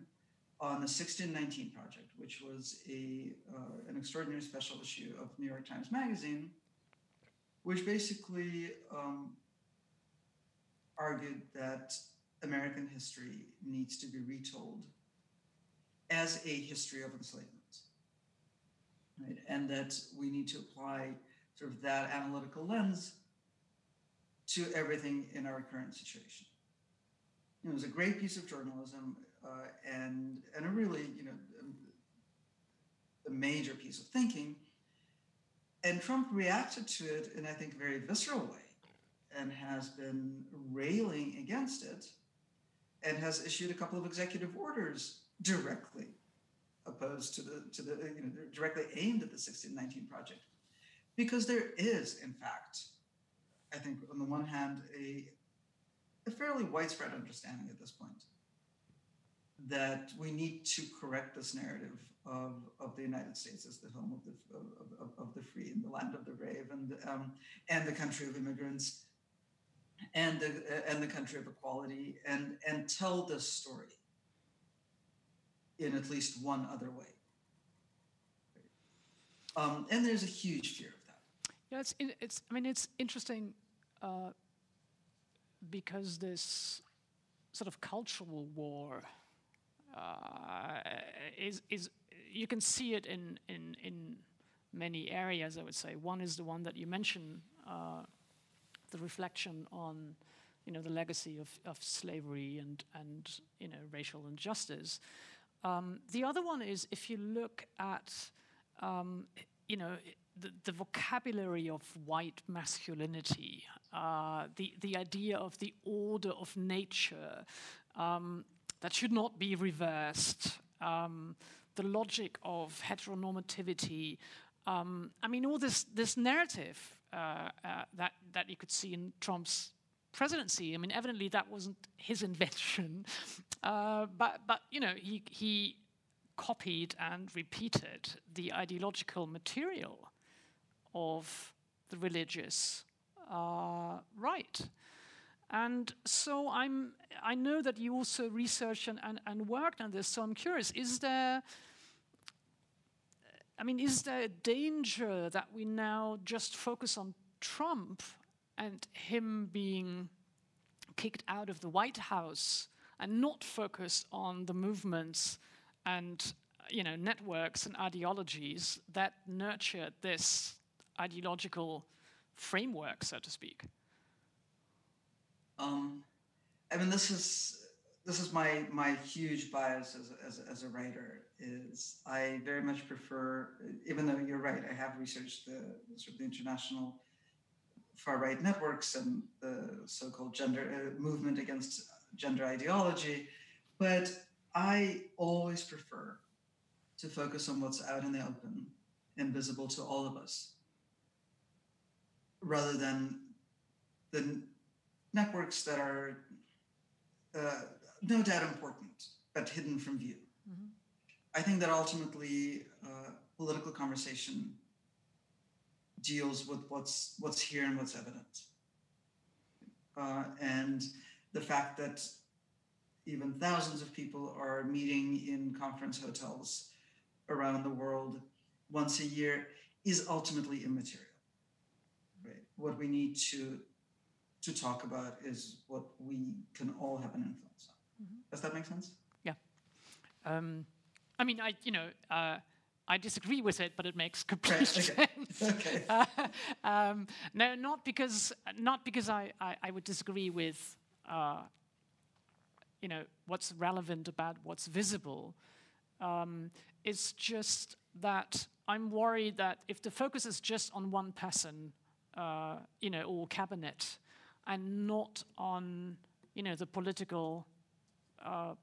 on the 1619 project, which was a uh, an extraordinary special issue of New York Times Magazine, which basically um, argued that American history needs to be retold as a history of enslavement right? And that we need to apply sort of that analytical lens to everything in our current situation. It was a great piece of journalism uh, and and a really you know a major piece of thinking. And Trump reacted to it in I think a very visceral way, and has been railing against it, and has issued a couple of executive orders directly opposed to the to the you know directly aimed at the 1619 project because there is in fact i think on the one hand a, a fairly widespread understanding at this point that we need to correct this narrative of, of the United States as the home of the of, of, of the free and the land of the brave and um, and the country of immigrants and the and the country of equality and and tell this story in at least one other way. Um, and there's a huge fear of that. Yeah, it's, it's I mean, it's interesting uh, because this sort of cultural war, uh, is, is you can see it in, in, in many areas, I would say. One is the one that you mentioned, uh, the reflection on you know, the legacy of, of slavery and, and you know, racial injustice. Um, the other one is if you look at um, you know, the, the, vocabulary of white masculinity, uh, the, the idea of the order of nature um, that should not be reversed, um, the logic of heteronormativity. Um, I mean, all this, this narrative uh, uh, that, that you could see in Trump's presidency. I mean, evidently that wasn't his invention, uh, but but you know he he copied and repeated the ideological material of the religious uh, right. And so I'm, I know that you also researched and, and, and worked on this, so I'm curious, is there, I mean, is there a danger that we now just focus on Trump and him being kicked out of the White House and not focus on the movements and you know networks and ideologies that nurture this ideological framework, so to speak? Um, I mean, this is this is my my huge bias as a, as, as a writer. Is I very much prefer, even though you're right, I have researched the sort of the international far right networks and the so-called gender uh, movement against gender ideology, but I always prefer to focus on what's out in the open and visible to all of us, rather than the networks that are uh, no doubt important but hidden from view. Mm-hmm. I think that ultimately uh, political conversation deals with what's what's here and what's evident. Uh, and the fact that even thousands of people are meeting in conference hotels around the world once a year is ultimately immaterial. What we need to to talk about is what we can all have an influence on. Mm-hmm. Does that make sense? Yeah. Um, I mean, I you know. Uh, I disagree with it, but it makes complete okay. sense. Okay. Uh, um, no, not because not because I, I, I would disagree with uh, you know what's relevant about what's visible. Um, it's just that I'm worried that if the focus is just on one person, uh, you know, or cabinet, and not on you know the political uh,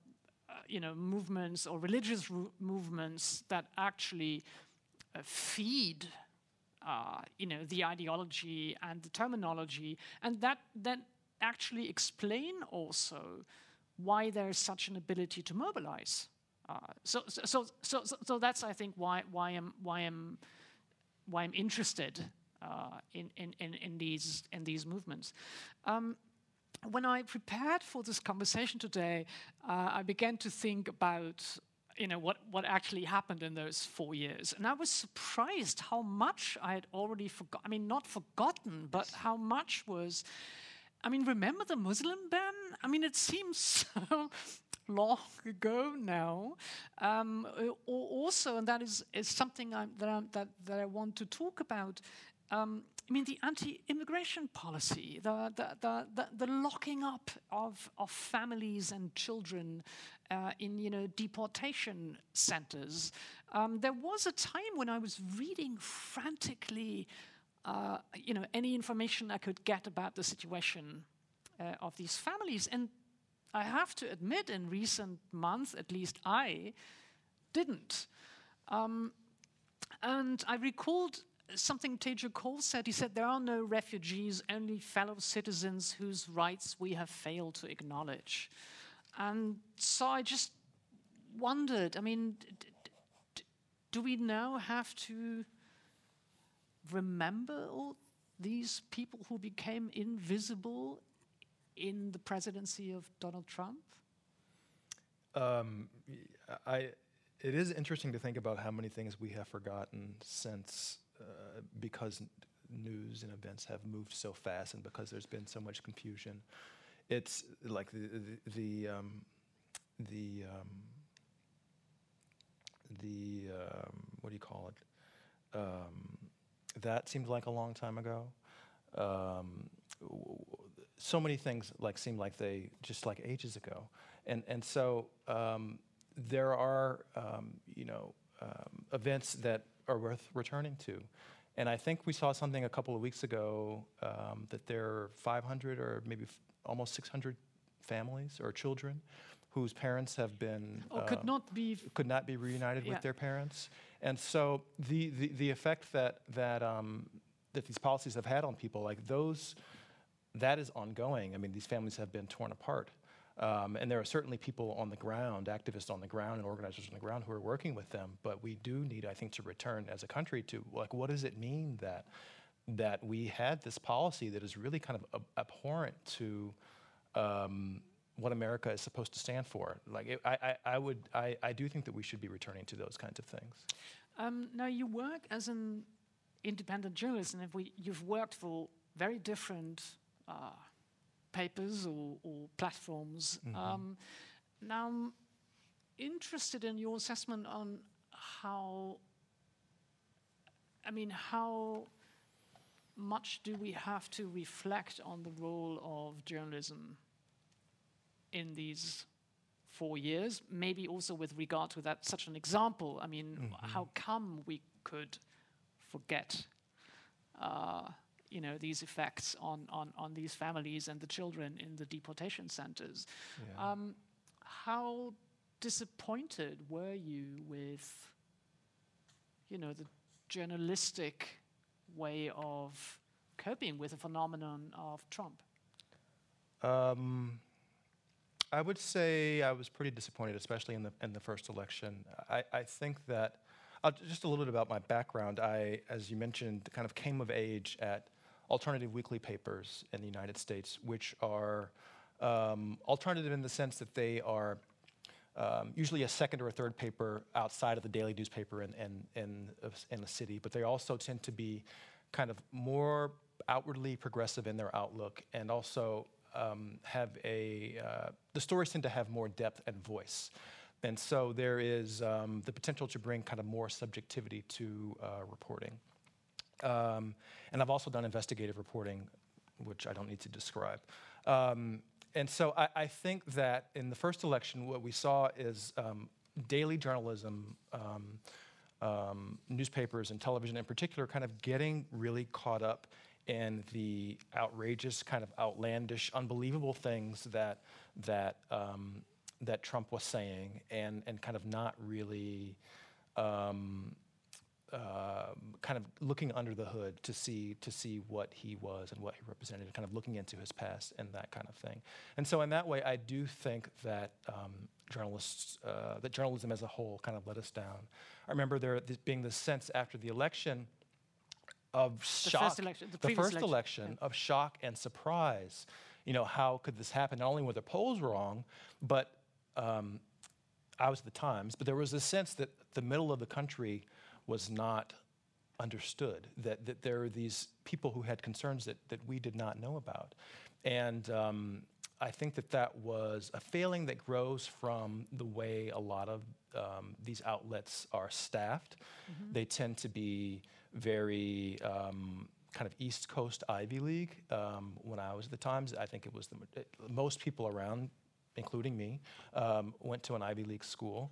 you know, movements or religious movements that actually uh, feed, uh, you know, the ideology and the terminology, and that then actually explain also why there's such an ability to mobilize. Uh, so, so, so, so, so that's I think why why I'm why I'm why I'm interested uh, in, in, in, in these in these movements. Um, when I prepared for this conversation today, uh, I began to think about you know what, what actually happened in those four years. And i was surprised how much i had already forgotten i mean not forgotten but how much was i mean remember the muslim ban? I mean it seems so long ago now. Um, also and that is, is something I'm, that, I'm, that, that i want to talk about um, I mean, the anti-immigration policy, the, the, the, the, locking up of, of families and children uh, in, you know, deportation centers. Um, there was a time when I was reading frantically, uh, you know, any information I could get about the situation uh, of these families. And I have to admit, in recent months, at least I didn't. Um, and I recalled something Teju Cole said. He said, There are no refugees, only fellow citizens whose rights we have failed to acknowledge. And so I just wondered I mean, do we now have to remember all these people who became invisible in the presidency of Donald Trump? Um, I, it is interesting to think about how many things we have forgotten since uh, because news and events have moved so fast and because there's been so much confusion. It's like the the the, um, the um, the um, what do you call it? Um, that seemed like a long time ago. Um, so many things like seem like they just like ages ago, and and so um, there are you know events that are worth returning to. And I think we saw something a couple of weeks ago um, that there are 500 or maybe f- almost 600 families or children whose parents have been Or uh, could not be could not be reunited Yeah. with their parents. And so the, the, the effect that, that, um, that these policies have had on people, like those, that is ongoing. I mean, these families have been torn apart. Um, and there are certainly people on the ground, activists on the ground, and organizers on the ground who are working with them. But we do need, I think, to return as a country to like, what does it mean that that we had this policy that is really kind of ab- abhorrent to um, what America is supposed to stand for? Like, it, I, I, I would, I, I do think that we should be returning to those kinds of things. Um, now you work as an independent journalist, and if we, you've worked for very different uh, papers or, or platforms. Um, now I'm interested in your assessment on how. I mean, how much do we have to reflect on the role of journalism in these four years, maybe also with regard to that such an example. I mean, how come we could forget, uh, you know, these effects on, on, on these families and the children in the deportation centers? Yeah. Um, how disappointed were you with, you know, the journalistic way of coping with the phenomenon of Trump? Um, I would say I was pretty disappointed, especially in the in the first election. I, I think that uh, just a little bit about my background. I, as you mentioned, kind of came of age at alternative weekly papers in the United States, which are um, alternative in the sense that they are um, usually a second or a third paper outside of the daily newspaper in, in, in, in a city, but they also tend to be kind of more outwardly progressive in their outlook and also um, have a, uh, the stories tend to have more depth and voice. And so there is um, the potential to bring kind of more subjectivity to uh, reporting. Um, and I've also done investigative reporting, which I don't need to describe. Um, and so I, I think that in the first election, what we saw is um, daily journalism, um, um, newspapers and television in particular, kind of getting really caught up in the outrageous, kind of outlandish, unbelievable things that that um, that Trump was saying, and and kind of not really. Um, um, kind of looking under the hood to see to see what he was and what he represented, kind of looking into his past and that kind of thing. And so, in that way, I do think that um, journalists, uh, that journalism as a whole, kind of let us down. I remember there th- being this sense after the election of The shock, first election, the the first election, election of shock and surprise. You know, how could this happen? Not only were the polls wrong, but um, I was at the Times, but there was a sense that the middle of the country was not understood, that, that there are these people who had concerns that, that we did not know about. And um, I think that that was a failing that grows from the way a lot of um, these outlets are staffed. They tend to be very um, kind of East Coast Ivy League. Um, when I was at the Times, I think it was the, mo- most people around, including me, um, went to an Ivy League school.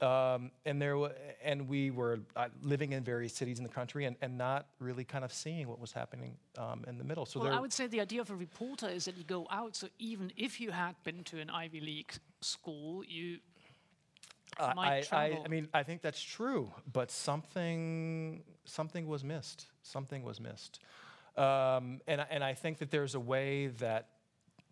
Um, and there, wa- and we were uh, living in various cities in the country, and, and not really kind of seeing what was happening um, in the middle. So Well, there, I would say the idea of a reporter is that you go out. So even if you had been to an Ivy League school, you I- might I, I. I mean, I think that's true, but something something was missed. Something was missed, um, and I- and I think that there's a way that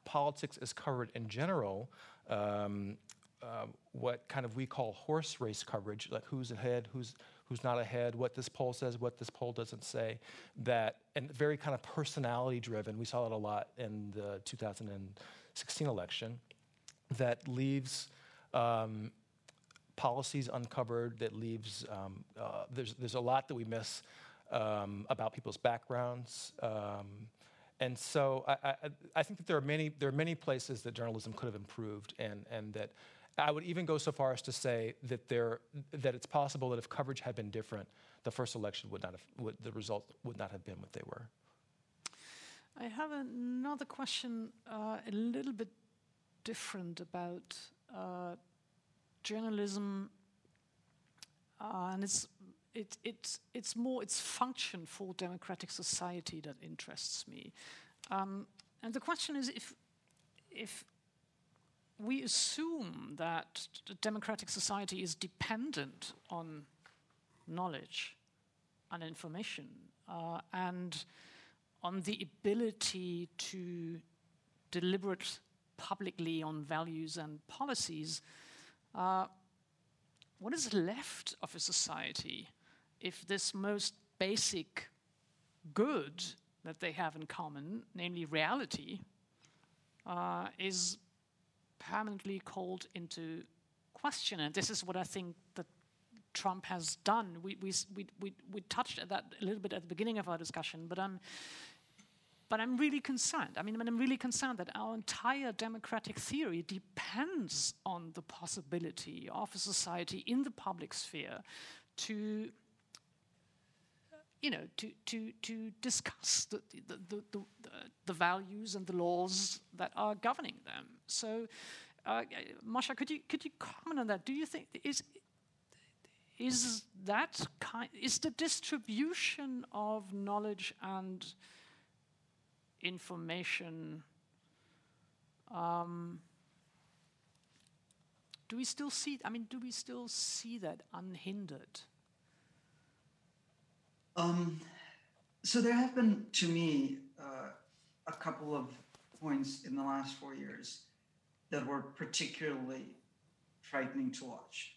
politics is covered in general. Um, uh, what kind of we call horse race coverage, like who's ahead, who's who's not ahead, what this poll says, what this poll doesn't say, that and very kind of personality driven. We saw it a lot in the 2016 election, that leaves. Um, policies uncovered that leaves um, uh, there's there's a lot that we miss um, about people's backgrounds um, and so I, I, I think that there are many there are many places that journalism could have improved and and that I would even go so far as to say that there that it's possible that if coverage had been different, the first election would not have would, the result would not have been what they were. I have another question, uh, a little bit different about uh, journalism, uh, and it's it, it, it's more its function for democratic society that interests me. Um, and the question is if, if we assume that the democratic society is dependent on knowledge and information uh, and on the ability to deliberate publicly on values and policies, uh, what is left of a society if this most basic good that they have in common, namely reality, uh, is permanently called into question. And this is what I think that Trump has done. We, we, we, we, touched at that a little bit at the beginning of our discussion, but I'm, but I'm really concerned. I mean, I'm really concerned that our entire democratic theory depends on the possibility of a society in the public sphere to you know, to, to, to discuss the, the, the, the, values and the laws that are governing them. So, uh, Masha, could you, could you comment on that? Do you think, is, is that kind, is the distribution of knowledge and information, um, do we still see, I mean, do we still see that unhindered? Um, so there have been, to me, uh, a couple of points in the last four years that were particularly frightening to watch.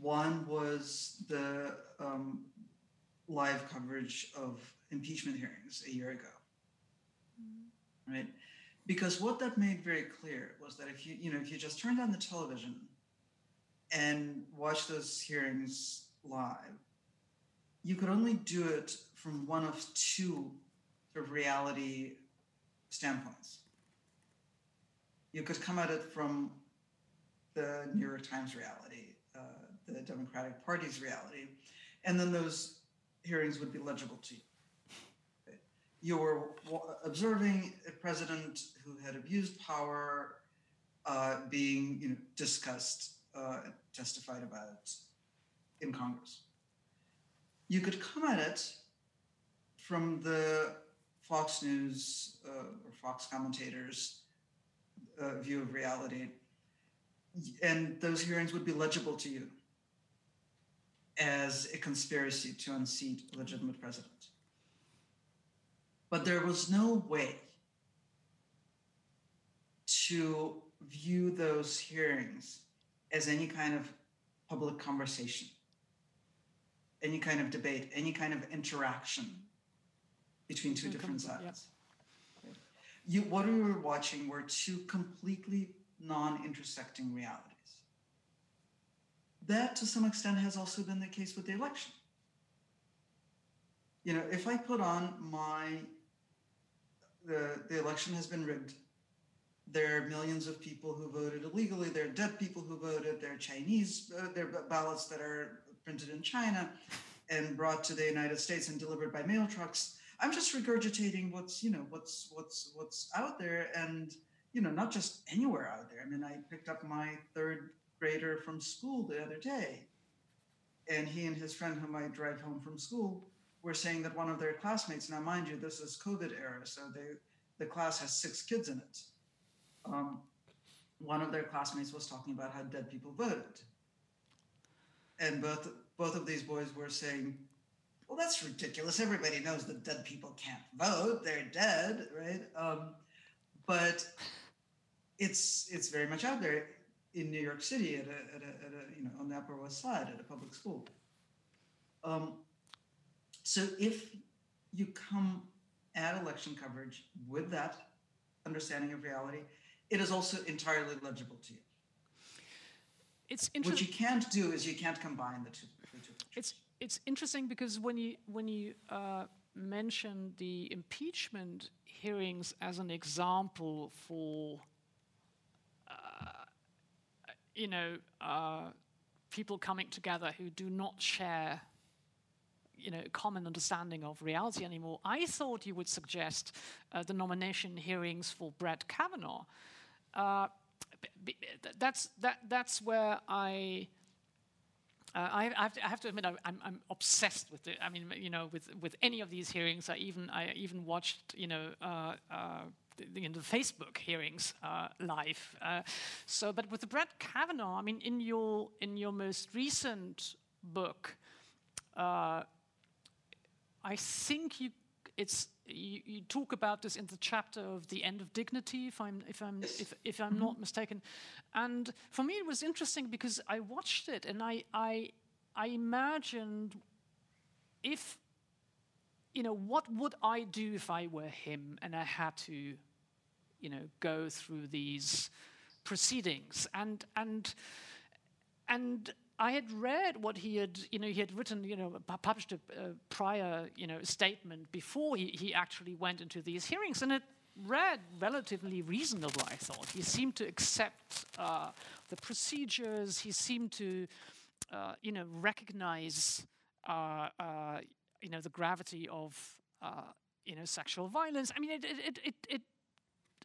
One was the um, live coverage of impeachment hearings a year ago, mm. right? Because what that made very clear was that if you, you know, if you just turned on the television and watch those hearings live, you could only do it from one of two sort of reality standpoints. You could come at it from the New York Times reality, uh, the Democratic Party's reality, and then those hearings would be legible to you. You were observing a president who had abused power uh, being you know, discussed, uh, testified about in Congress you could come at it from the Fox News uh, or Fox commentators' uh, view of reality, and those hearings would be legible to you as a conspiracy to unseat a legitimate president. But there was no way to view those hearings as any kind of public conversation any kind of debate, any kind of interaction between two different sides. Yep. You, what we were watching were two completely non-intersecting realities. That, to some extent, has also been the case with the election. You know, if I put on my the the election has been rigged. There are millions of people who voted illegally. There are dead people who voted. There are Chinese. Uh, there are ballots that are printed in China and brought to the United States and delivered by mail trucks. I'm just regurgitating what's you know what's what's what's out there, and you know not just anywhere out there. I mean, I picked up my third grader from school the other day, and he and his friend, whom I drive home from school, were saying that one of their classmates. Now, mind you, this is COVID era, so they the class has six kids in it. Um, one of their classmates was talking about how dead people voted and both both of these boys were saying, "Well, that's ridiculous. Everybody knows that dead people can't vote; they're dead, right?" Um, but it's it's very much out there in New York City at a, at a, at a you know on the Upper West Side at a public school. Um, so if you come at election coverage with that understanding of reality, it is also entirely legible to you it's What you can't do is you can't combine the two. The two it's it's interesting because when you when you uh, mention the impeachment hearings as an example for uh, you know, uh, people coming together who do not share you know, common understanding of reality anymore. I thought you would suggest uh, the nomination hearings for Brett Kavanaugh. That's that that's where I. Uh, I, I, have to, I, have to, admit, I, I'm, I'm, obsessed with it. I mean, you know, with, with any of these hearings, I even I even watched, you know, uh, uh, the, the, the, Facebook hearings uh, live. Uh, so, but with the Brett Kavanaugh, I mean, in your in your most recent book, uh, I think you it's you, you, talk about this in the chapter of the end of dignity, if I'm if I'm if, if I'm mm-hmm. not mistaken. And for me, it was interesting because I watched it and I I I imagined if you know what would I do if I were him and I had to you know go through these proceedings and and and I had read what he had, you know, he had written, you know, published a, a prior, you know, statement before he, he actually went into these hearings, and it read relatively reasonable. I thought he seemed to accept uh, the procedures. He seemed to, uh, you know, recognize, uh, uh you know, the gravity of, uh, you know, sexual violence. I mean, it it it. it, it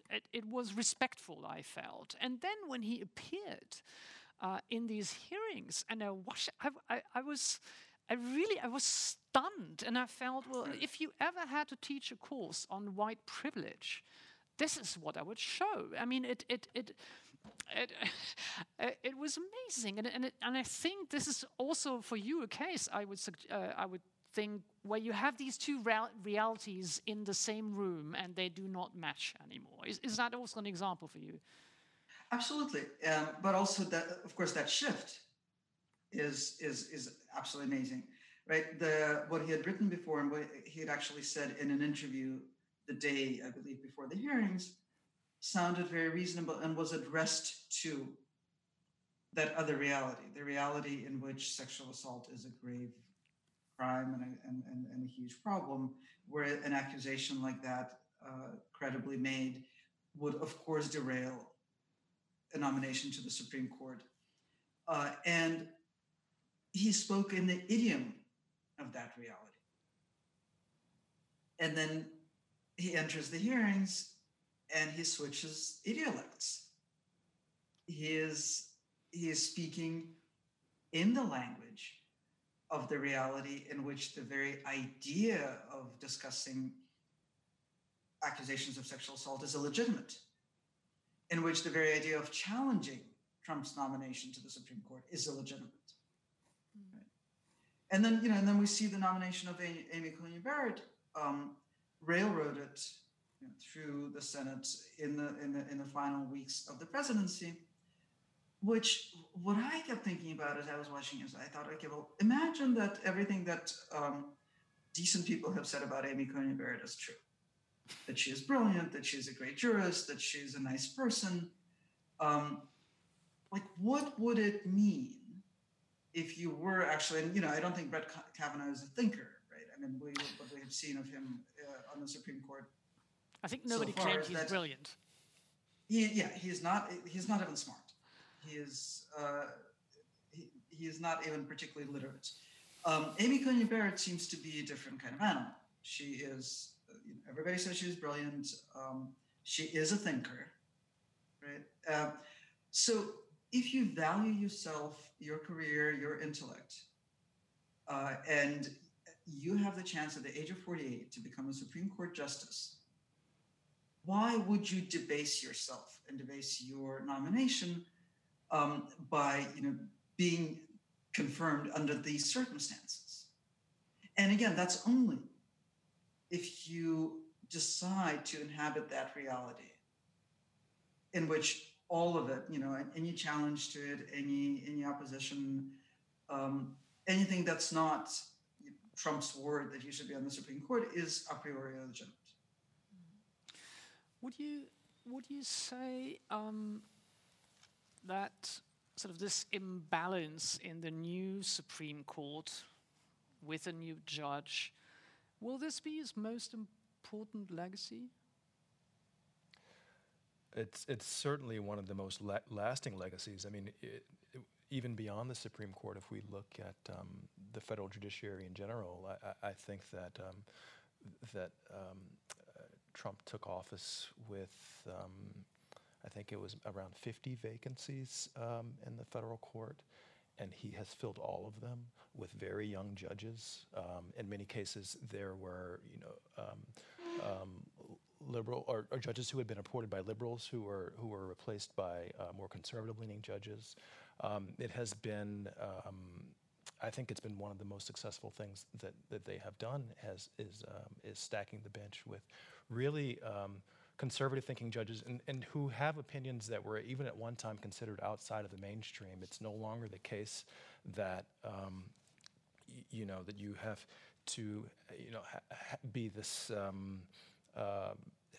it, it was respectful, I felt. And then when he appeared, uh, in these hearings, and I watched. I, I, I, was, I really, I was stunned, and I felt, well, hmm. if you ever had to teach a course on white privilege, this is what I would show. I mean, it, it, it. It, it was amazing, and and, it, and I think this is also for you a case. I would uh, I would think where you have these two real realities in the same room and they do not match anymore. Is, is that also an example for you? Absolutely, um, but also that, of course, that shift is is is absolutely amazing, right? The what he had written before and what he had actually said in an interview the day I believe before the hearings sounded very reasonable and was addressed to that other reality, the reality in which sexual assault is a grave crime and a, and, and, and a huge problem, where an accusation like that, uh, credibly made, would of course derail a nomination to the Supreme Court. Uh, and he spoke in the idiom of that reality. And then he enters the hearings and he switches idiolects. He is, he is speaking in the language of the reality in which the very idea of discussing accusations of sexual assault is illegitimate in which the very idea of challenging Trump's nomination to the Supreme Court is illegitimate. Right? And then, you know, and then we see the nomination of Amy, Amy Coney Barrett um, railroaded you know, through the Senate in the, in the in the final weeks of the presidency. Which what I kept thinking about as I was watching is I thought, okay, well, imagine that everything that um, decent people have said about Amy Coney Barrett is true that she is brilliant, that she's a great jurist, that she's a nice person. Um, like, what would it mean if you were actually, and you know, I don't think Brett Kavanaugh is a thinker, right? I mean, we, what we have seen of him uh, on the Supreme Court. I think nobody so claims he's brilliant. He, yeah, he's not. He's not even smart. He is. Uh, he, he is not even particularly literate. Um, Amy Coney Barrett seems to be a different kind of animal. She is everybody says she's brilliant. Um, she is a thinker, right? Uh, so if you value yourself, your career, your intellect, uh, and you have the chance at the age of 48 to become a Supreme Court justice, why would you debase yourself and debase your nomination um, by, you know, being confirmed under these circumstances? And again, that's only if you decide to inhabit that reality in which all of it you know any challenge to it any any opposition um, anything that's not trump's word that he should be on the supreme court is a priori legitimate would you would you say um, that sort of this imbalance in the new supreme court with a new judge Will this be his most important legacy? it's it's certainly one of the most la- lasting legacies. I mean, it, it, even beyond the Supreme Court, if we look at um, the federal judiciary in general, I, I think that um, that um, uh, Trump took office with. Um, I think it was around 50 vacancies um, in the federal court, and he has filled all of them with very young judges. Um, in many cases, there were, you know, liberal or, or, judges who had been appointed by liberals who were who were replaced by uh, more conservative-leaning judges. Um, it has been, um, I think, it's been one of the most successful things that, that they have done. Has is um, is stacking the bench with really um, conservative-thinking judges and, and who have opinions that were even at one time considered outside of the mainstream. It's no longer the case that um, y- you know that you have to you know ha- ha- be this. Um, uh,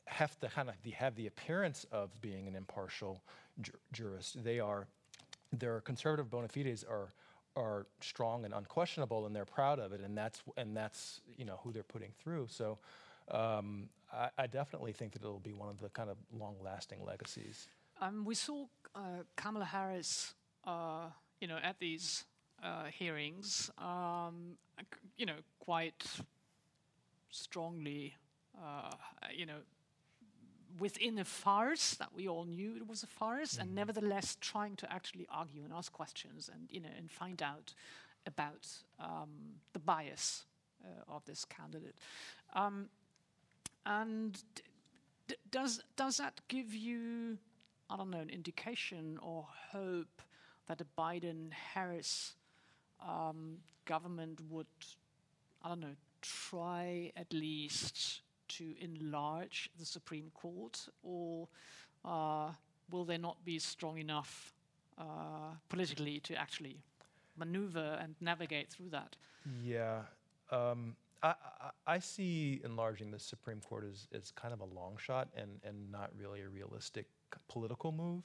have to kind of have the appearance of being an impartial ju- jurist. They are, their conservative bona fides are are strong and unquestionable, and they're proud of it, and that's and that's you know who they're putting through. So. Um, I, I, definitely think that it'll be one of the kind of long-lasting legacies. Um, we saw uh, Kamala Harris, uh, you know, at these uh, hearings, um, you know, quite strongly uh, you know, within a farce that we all knew it was a farce, mm-hmm. and nevertheless trying to actually argue and ask questions and you know and find out about um, the bias uh, of this candidate. Um, and d- does does that give you, I don't know, an indication or hope that a Biden-Harris um, government would, I don't know, try at least to enlarge the Supreme Court, or uh, will they not be strong enough uh, politically to actually maneuver and navigate through that? Yeah. Um, I, I, see enlarging the Supreme Court as, as kind of a long shot and, and not really a realistic political move.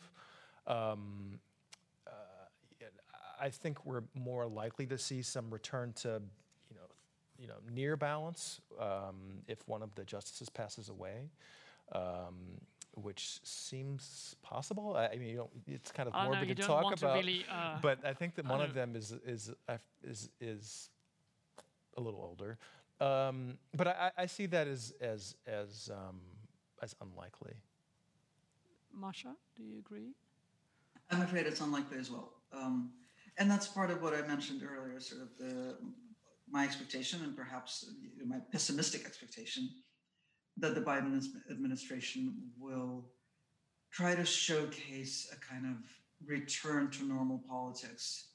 Um, uh, I think we're more likely to see some return to you know, you know, near balance um, if one of the justices passes away, um, which seems possible. I, I mean, it's kind of morbid no, to talk about, to really, uh, but I think that one of them is is is is a little older. Um, but I, I, see that as as as um, as unlikely. Masha, do you agree? I'm afraid it's unlikely as well. Um, and that's part of what I mentioned earlier, sort of the my expectation and perhaps my pessimistic expectation that the Biden administration will try to showcase a kind of return to normal politics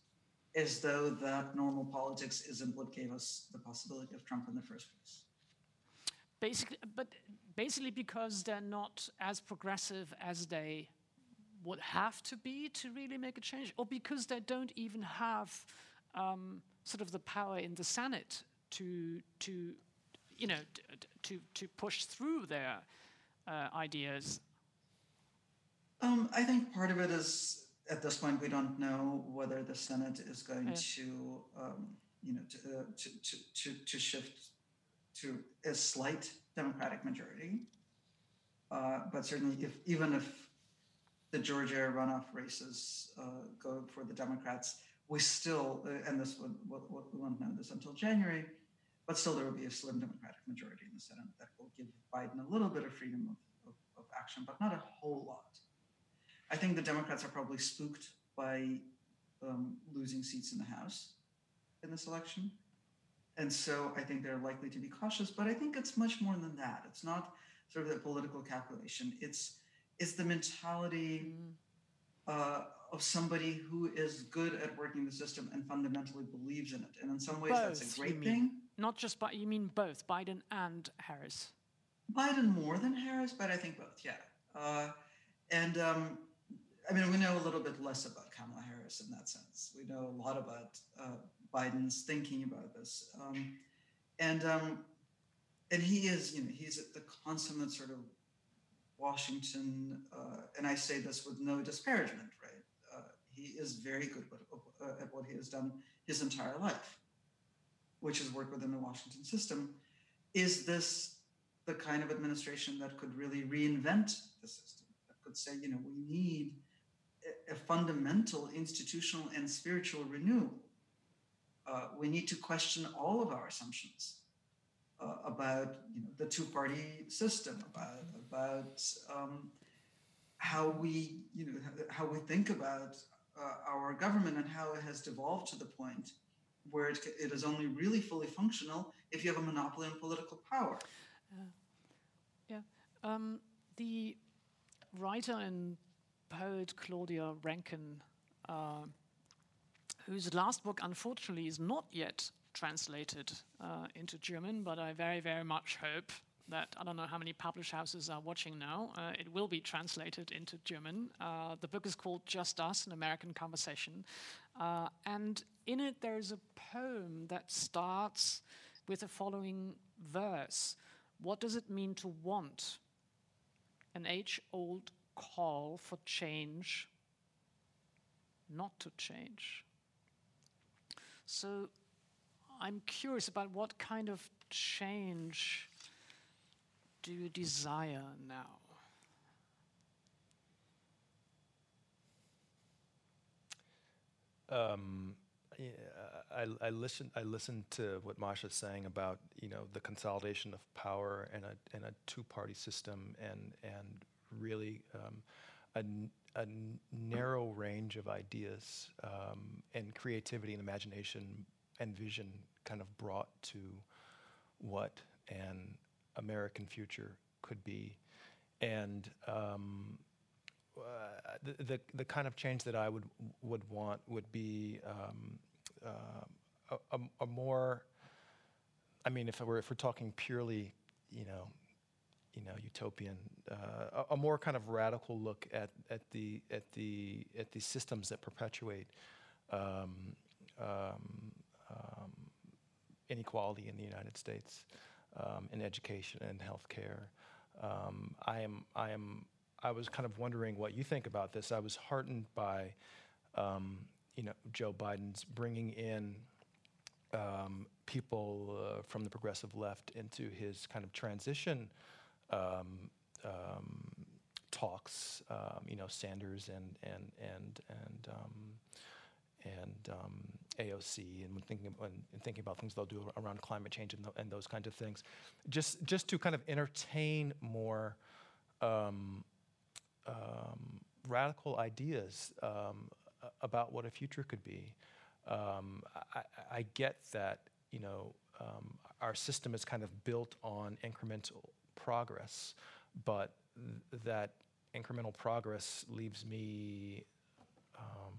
as though that normal politics isn't what gave us the possibility of Trump in the first place. Basically, but basically because they're not as progressive as they would have to be to really make a change, or because they don't even have um, sort of the power in the Senate to to you know to to push through their uh, ideas? Um, I think part of it is at this point we don't know whether the Senate is going to um, you know to, uh, to, to, to, to shift to a slight Democratic majority. Uh, but certainly, if even if the Georgia runoff races uh, go for the Democrats, we still, uh, and this would, we won't know this until January, but still there will be a slim Democratic majority in the Senate that will give Biden a little bit of freedom of, of, of action, but not a whole lot. I think the Democrats are probably spooked by um, losing seats in the House in this election. And so I think they're likely to be cautious, but I think it's much more than that. It's not sort of a political calculation. It's it's the mentality mm. uh, of somebody who is good at working the system and fundamentally believes in it. And in some ways, both, that's a great thing. Not just, but you mean both Biden and Harris. Biden more than Harris, but I think both. Yeah. Uh, and um, I mean, we know a little bit less about Kamala Harris in that sense. We know a lot about uh, Biden's thinking about this, um, and um, and he is, you know, he's at the consummate sort of Washington, uh, and I say this with no disparagement, right? he is very good uh, at what he has done his entire life, which is work within the Washington system. Is this the kind of administration that could really reinvent the system, that could say, you know, we need a, fundamental institutional and spiritual renewal. Uh, we need to question all of our assumptions uh, about you know the two-party system, about about um, how we you know how we think about uh, our government and how it has devolved to the point where it, it is only really fully functional if you have a monopoly on political power. Uh, yeah. Um, the writer and poet Claudia Rankine, uh, whose last book unfortunately is not yet translated uh, into German, but I very, very much hope that I don't know how many published houses are watching now. Uh, it will be translated into German. Uh, the book is called Just Us, an American Conversation. Uh, and in it, there is a poem that starts with the following verse What does it mean to want? An age old call for change, not to change. So I'm curious about what kind of change do you desire now? Um, yeah, I, I listen. I listened to what Masha's saying about you know the consolidation of power and a and a two-party system and and really um, a, a narrow range of ideas um, and creativity and imagination and vision kind of brought to what an American future could be. And um, uh, the, the, the, kind of change that I would, would want would be um, uh, a, a, more, I mean, if, we're, if we're talking purely, you know, you know, utopian, uh, a, a, more kind of radical look at, at, the, at, the, at the systems that perpetuate um, um, um, inequality in the United States um, in education and healthcare. Um, I am, I am, I was kind of wondering what you think about this. I was heartened by, um, you know, Joe Biden's bringing in um, people uh, from the progressive left into his kind of transition um, talks. you know, Sanders and and and and and um, AOC, and thinking when, thinking about things they'll do around climate change and, and, those kinds of things, just just to kind of entertain more um, um, radical ideas um, about what a future could be. Um, I, I, get that you know um, our system is kind of built on incremental progress, but th- that incremental progress leaves me um,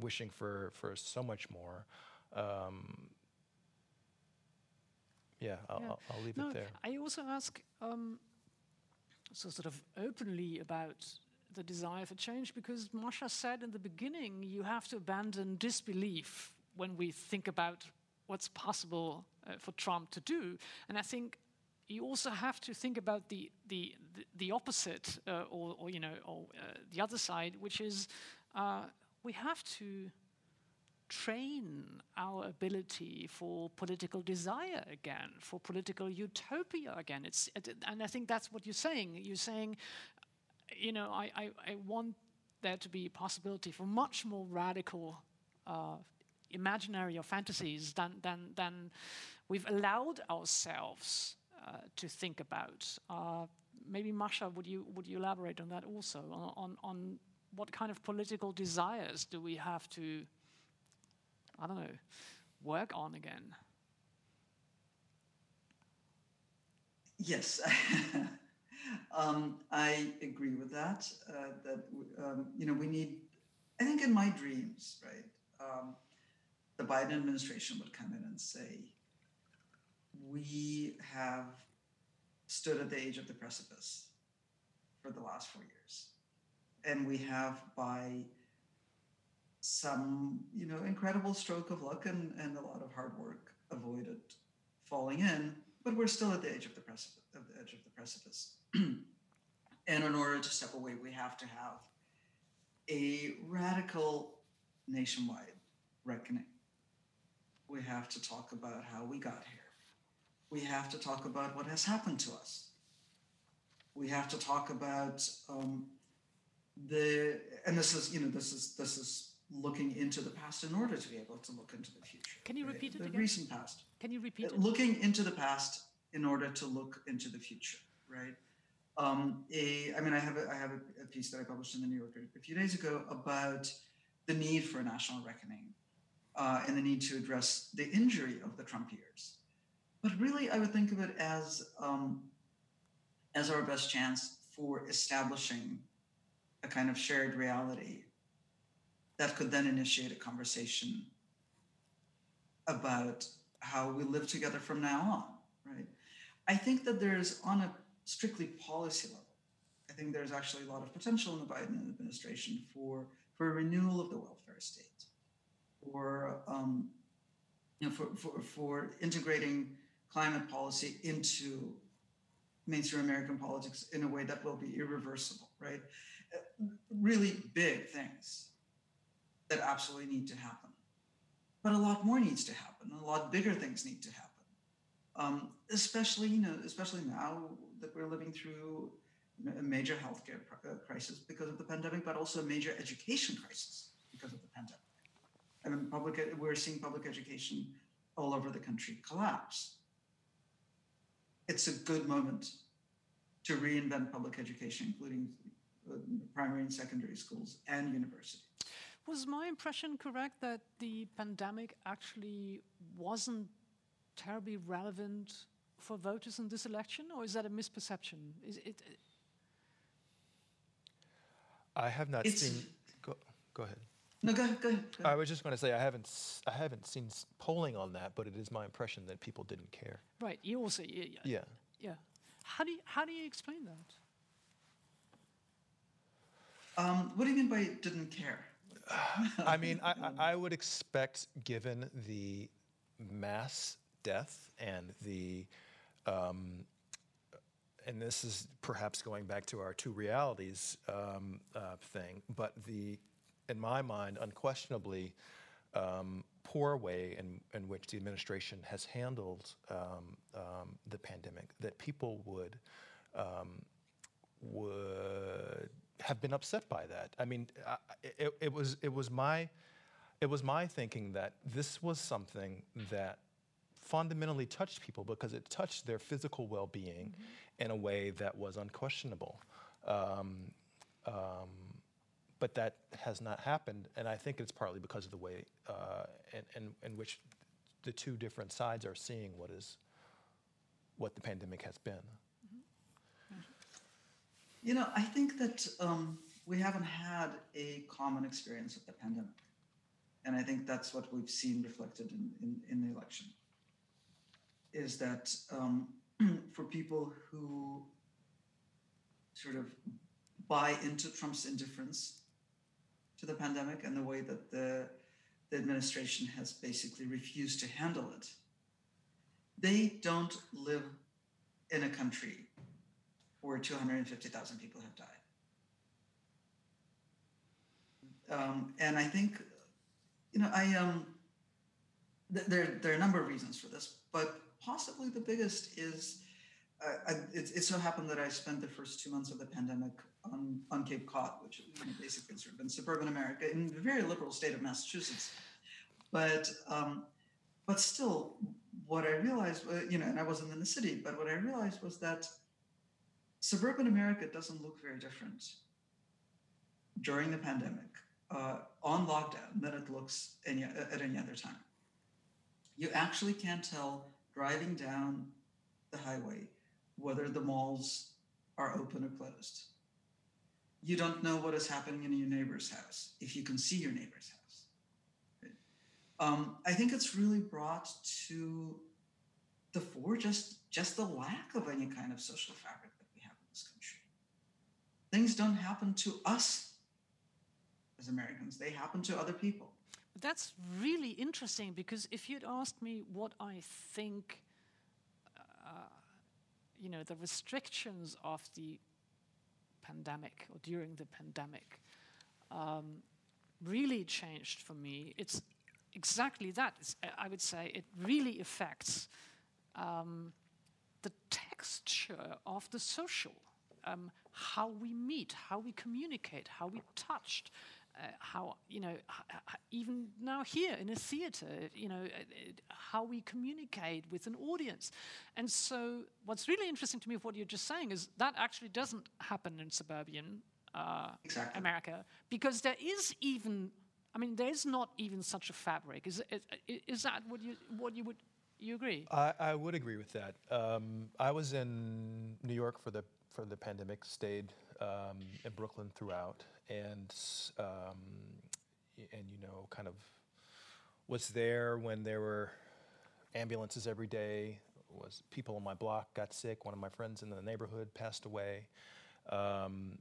wishing for, for so much more. Um, yeah, I'll, yeah. I'll, I'll leave no, it there. I also ask, um, so sort of openly about the desire for change because Masha said in the beginning you have to abandon disbelief when we think about what's possible uh, for Trump to do. And I think you also have to think about the the the, opposite, uh, or, or, you know, or uh, the other side, which is uh, we have to train our ability for political desire again, for political utopia again. It's, and I think that's what you're saying. You're saying, you know, I, I, I want there to be a possibility for much more radical uh, imaginary or fantasies than, than, than we've allowed ourselves to think about. Uh, maybe Masha, would you, would you elaborate on that also, on, on, on what kind of political desires do we have to, I don't know, work on again? Yes, um, I agree with that. Uh, that um, you know we need. I think in my dreams, right, um, the Biden administration would come in and say, "We have stood at the edge of the precipice for the last four years. And we have by some you know incredible stroke of luck and, and a lot of hard work avoided falling in but we're still at the edge of the precipice of the edge of the precipice. And in order to step away we have to have a radical nationwide reckoning. We have to talk about how we got here we have to talk about what has happened to us we have to talk about um, the and this is you know this is this is looking into the past in order to be able to look into the future. Can you right? repeat it the again? recent past. Can you repeat Uh, it? Looking into the past in order to look into the future, right? Um, a, I mean, I have a, I have a, a piece that I published in the New Yorker a few days ago about the need for a national reckoning uh, and the need to address the injury of the Trump years. But really, I would think of it as um, as our best chance for establishing a kind of shared reality that could then initiate a conversation about how we live together from now on, right? I think that there's on a strictly policy level, I think there's actually a lot of potential in the Biden administration for for a renewal of the welfare state, or um, you know, for, for for integrating climate policy into mainstream American politics in a way that will be irreversible, right? Really big things that absolutely need to happen. But a lot more needs to happen. A lot bigger things need to happen. Um, especially, you know, especially now that we're living through a major healthcare pr- uh, crisis because of the pandemic, but also a major education crisis because of the pandemic. Mean, public we're seeing public education all over the country collapse. It's a good moment to reinvent public education, including uh, primary and secondary schools and universities. Was my impression correct that the pandemic actually wasn't terribly relevant for voters in this election, or is that a misperception? Is it, I have not It's- seen. Go, go ahead. No, go. Go. Go I was just going to say I haven't s- I haven't seen polling on that, but it is my impression that people didn't care. right, you also, yeah, yeah, Yeah. yeah. How do you, how do you explain that? Um, what do you mean by didn't care? I mean, I, I I would expect, given the mass death and the, um, and this is perhaps going back to our two realities um, uh, thing, but the, in my mind, unquestionably um, poor way in, in which the administration has handled um, um, the pandemic, that people would um, would have been upset by that. I mean, I- it, it was it was my it was my thinking that this was something that fundamentally touched people because it touched their physical well-being in a way that was unquestionable. Um, um, but that has not happened, and I think it's partly because of the way uh, in, in, in which the two different sides are seeing what is what the pandemic has been. You know, I think that um, we haven't had a common experience of the pandemic. And I think that's what we've seen reflected in, in, in the election. Is that um, for people who sort of buy into Trump's indifference to the pandemic and the way that the, the administration has basically refused to handle it, they don't live in a country where 250,000 people have died. Um, and I think, you know, I um, th- there there are a number of reasons for this, but possibly the biggest is, I, it, it so happened that I spent the first two months of the pandemic on on Cape Cod, which is basically sort of in suburban America, in the very liberal state of Massachusetts. But um, but still, what I realized, uh, you know, and I wasn't in the city, but what I realized was that suburban America doesn't look very different during the pandemic uh, on lockdown than it looks any, at any other time. You actually can't tell driving down the highway whether the malls are open or closed. You don't know what is happening in your neighbor's house if you can see your neighbor's house. Um, I think it's really brought to the fore just just the lack of any kind of social fabric that we have in this country. Things don't happen to us as Americans; they happen to other people. That's really interesting because if you'd asked me what I think, you know, the restrictions of the pandemic or during the pandemic um, really changed for me, it's exactly that. It's, I would say it really affects um, the texture of the social um, how we meet, how we communicate, how we touched, uh, how you know, even now here in a theater, you know, uh, how we communicate with an audience. And so, what's really interesting to me of what you're just saying is that actually doesn't happen in suburban uh, Exactly. America because there is even, I mean, there is not even such a fabric. Is is, is that what you what you would you agree? I, I would agree with that. Um, I was in New York for the for the pandemic, stayed um, in Brooklyn throughout, and um, and you know, kind of was there when there were ambulances every day. Was people on my block got sick. One of my friends in the neighborhood passed away. Um,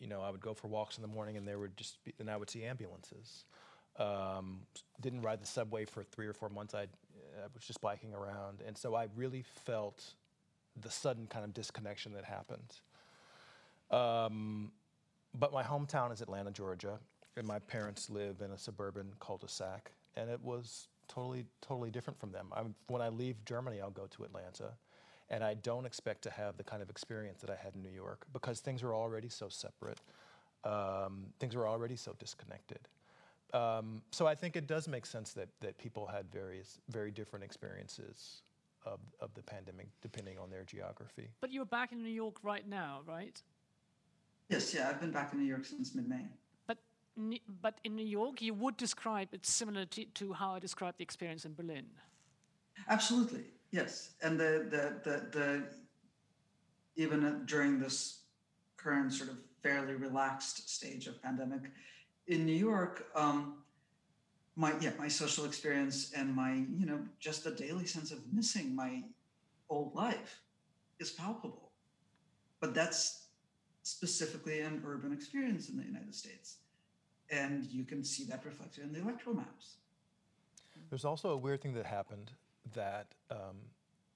you know, I would go for walks in the morning, and there would just be, and I would see ambulances. Um, didn't ride the subway for three or four months. I'd, I was just biking around, and so I really felt the sudden kind of disconnection that happened. Um, but my hometown is Atlanta, Georgia, and my parents live in a suburban cul-de-sac, and it was totally, totally different from them. I'm, when I leave Germany, I'll go to Atlanta, and I don't expect to have the kind of experience that I had in New York because things are already so separate. Um, things are already so disconnected. Um, so I think it does make sense that, that people had various, very different experiences of, of the pandemic depending on their geography. But you're back in New York right now, right? Yes, yeah, I've been back in New York since mid-May. But but in New York, you would describe it similar to, to how I described the experience in Berlin. Absolutely, yes. And the the the, the even uh, during this current sort of fairly relaxed stage of pandemic in New York, um, my yeah my social experience and my you know just the daily sense of missing my old life is palpable. But that's specifically an urban experience in the United States, and you can see that reflected in the electoral maps. There's also a weird thing that happened that, um,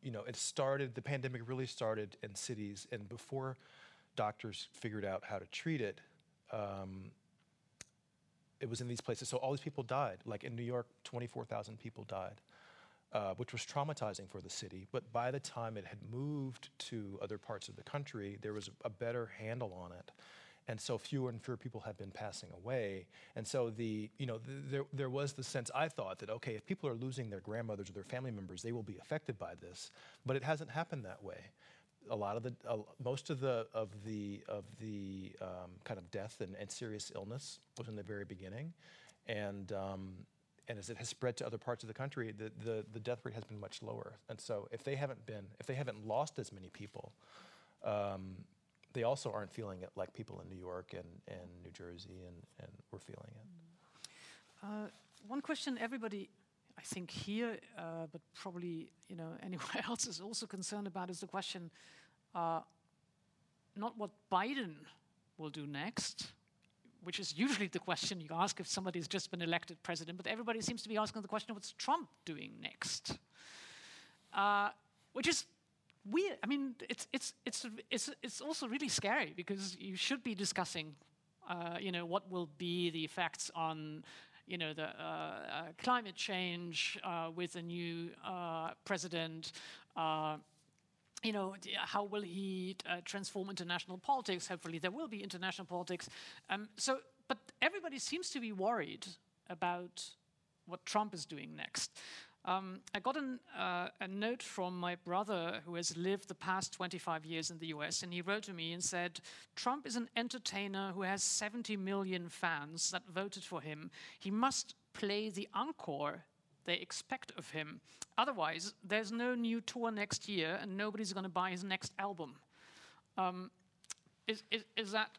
you know, it started, the pandemic really started in cities, and before doctors figured out how to treat it, um, it was in these places. So all these people died. Like in New York, 24,000 people died, uh, which was traumatizing for the city. But by the time it had moved to other parts of the country, there was a better handle on it. And so fewer and fewer people have been passing away. And so the, you know, th- there, there was the sense I thought that, okay, if people are losing their grandmothers or their family members, they will be affected by this. But it hasn't happened that way. A lot of the, uh, most of the, of the, of the um, kind of death and, and serious illness was in the very beginning. And, um, and as it has spread to other parts of the country, the, the, the death rate has been much lower. And so if they haven't been, if they haven't lost as many people, um, they also aren't feeling it like people in New York and, and New Jersey and, and we're feeling it. Uh, one question everybody, I think here, uh, but probably you know anywhere else is also concerned about is the question, uh, not what Biden will do next, which is usually the question you ask if somebody's just been elected president, but everybody seems to be asking the question, what's Trump doing next? Uh, which is weird. I mean, it's it's it's it's it's also really scary because you should be discussing, uh, you know, what will be the effects on, you know, the uh, uh, climate change uh, with a new uh, president. Uh, you know, how will he uh, transform international politics? Hopefully, there will be international politics. Um, so, but everybody seems to be worried about what Trump is doing next. Um, I got an, uh, a note from my brother who has lived the past 25 years in the US, and he wrote to me and said, Trump is an entertainer who has 70 million fans that voted for him. He must play the encore they expect of him. Otherwise, there's no new tour next year, and nobody's going to buy his next album. Um, is, is, is, that,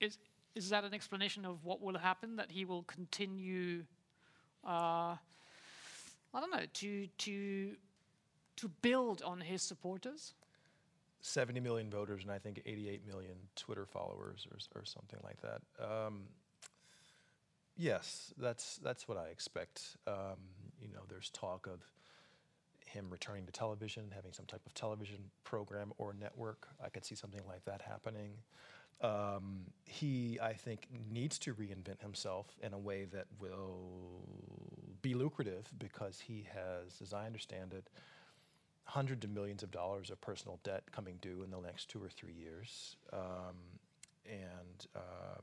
is, is that an explanation of what will happen? That he will continue, uh, I don't know, to, to, to build on his supporters? 70 million voters and I think 88 million Twitter followers or, or something like that. Um, yes, that's, that's what I expect. Um, you know, there's talk of him returning to television, having some type of television program or network. I could see something like that happening. Um, he, I think, needs to reinvent himself in a way that will be lucrative because he has, as I understand it, hundreds of millions of dollars of personal debt coming due in the next two or three years, um, and uh,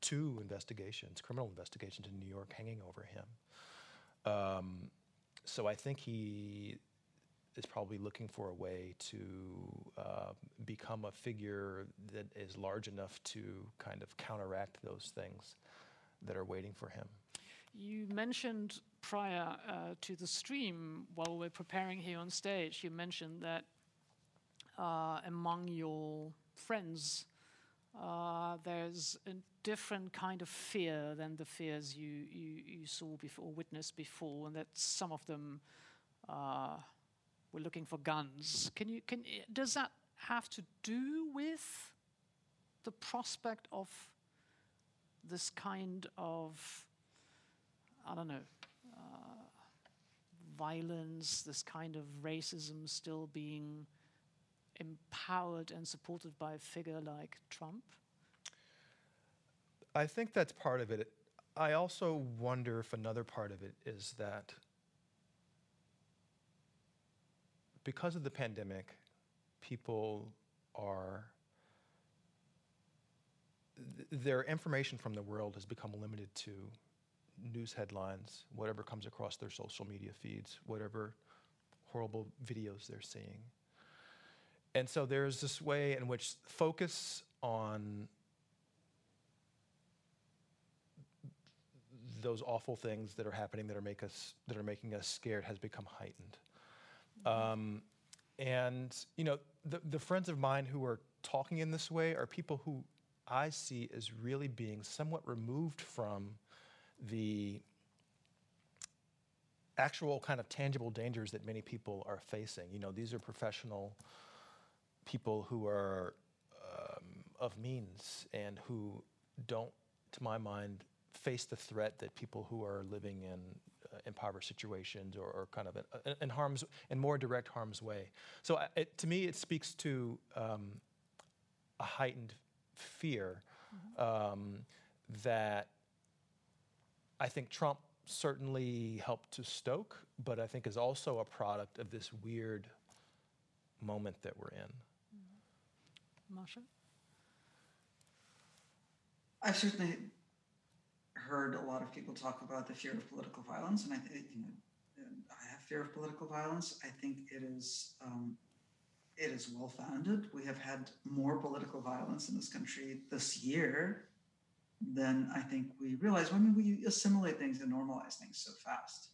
two investigations, criminal investigations in New York, hanging over him. Um, so I think he is probably looking for a way to uh, become a figure that is large enough to kind of counteract those things that are waiting for him. You mentioned prior uh, to the stream, while we're preparing here on stage, you mentioned that uh, among your friends, uh, there's a different kind of fear than the fears you, you, you saw before, witnessed before, and that some of them uh, were looking for guns. Can you, can, does that have to do with the prospect of this kind of, I don't know, uh, violence, this kind of racism still being empowered and supported by a figure like Trump? I think that's part of it. I also wonder if another part of it is that because of the pandemic, people are th- their information from the world has become limited to news headlines, whatever comes across their social media feeds, whatever horrible videos they're seeing. And so there's this way in which focus on those awful things that are happening that are make us that are making us scared has become heightened. Um, and you know, the, the friends of mine who are talking in this way are people who I see as really being somewhat removed from the actual kind of tangible dangers that many people are facing. You know, these are professional people who are um, of means and who don't, to my mind, face the threat that people who are living in uh, impoverished situations or, or kind of in, in, harm's in more direct harm's way. So uh, it, to me, it speaks to um, a heightened fear mm-hmm. um, that I think Trump certainly helped to stoke, but I think is also a product of this weird moment that we're in. Masha? I've certainly heard a lot of people talk about the fear of political violence, and I you know I have fear of political violence. I think it is um, it is well founded. We have had more political violence in this country this year than I think we realize. I mean, we assimilate things and normalize things so fast.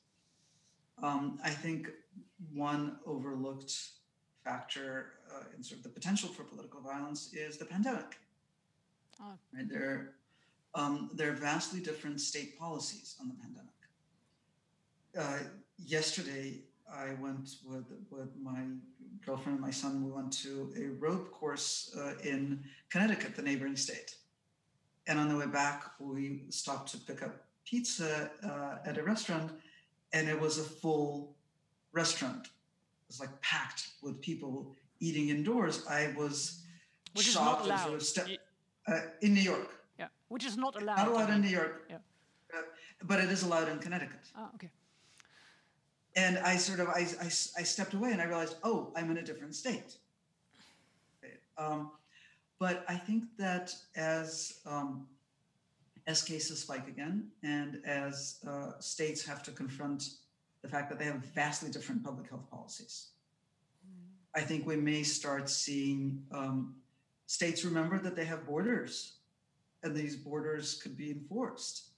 Um, I think one overlooked factor uh, in sort of the potential for political violence is the pandemic. Oh. Right there, um, there are vastly different state policies on the pandemic. Uh, yesterday, I went with with my girlfriend and my son. We went to a rope course uh, in Connecticut, the neighboring state and on the way back, we stopped to pick up pizza uh, at a restaurant, and it was a full restaurant. It was like packed with people eating indoors. I was which shocked. Allowed. Sort of uh, in New York. Yeah, which is not allowed. Not allowed in New York. Yeah. Uh, but it is allowed in Connecticut. Ah, okay. And I sort of I, I, I stepped away and I realized, oh, I'm in a different state. Um, but I think that as um, as cases spike again, and as uh, states have to confront the fact that they have vastly different public health policies. I think we may start seeing um, states remember that they have borders, and these borders could be enforced.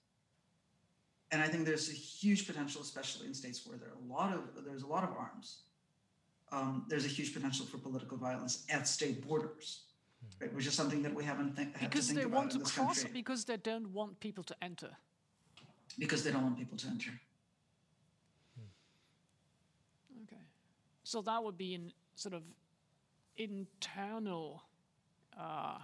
And I think there's a huge potential, especially in states where there are a lot of there's a lot of arms. Um, there's a huge potential for political violence at state borders right, which is something that we haven't th- because to they want to cross country. because they don't want people to enter because they don't want people to enter okay so that would be in sort of internal uh,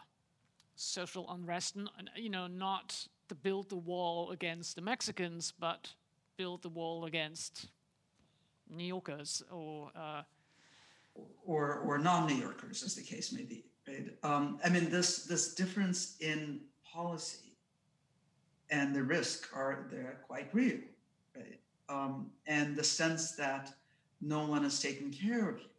social unrest and you know not to build the wall against the mexicans but build the wall against new yorkers or uh, or or non-new yorkers as the case may be right? Um, I mean, this this difference in policy and the risk are they're quite real, right? Um, and the sense that no one is taking care of you,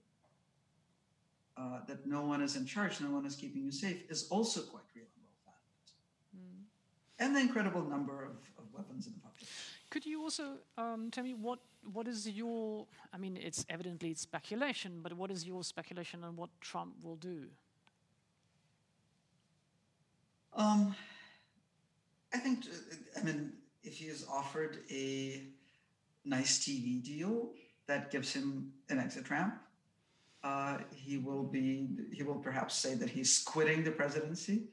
uh, that no one is in charge, no one is keeping you safe, is also quite real and well founded. And the incredible number of, of weapons in the population. Could you also um, tell me what what is your? I mean, it's evidently it's speculation, but what is your speculation on what Trump will do? Um, I think, I mean, if he is offered a nice TV deal that gives him an exit ramp, uh, he will be, he will perhaps say that he's quitting the presidency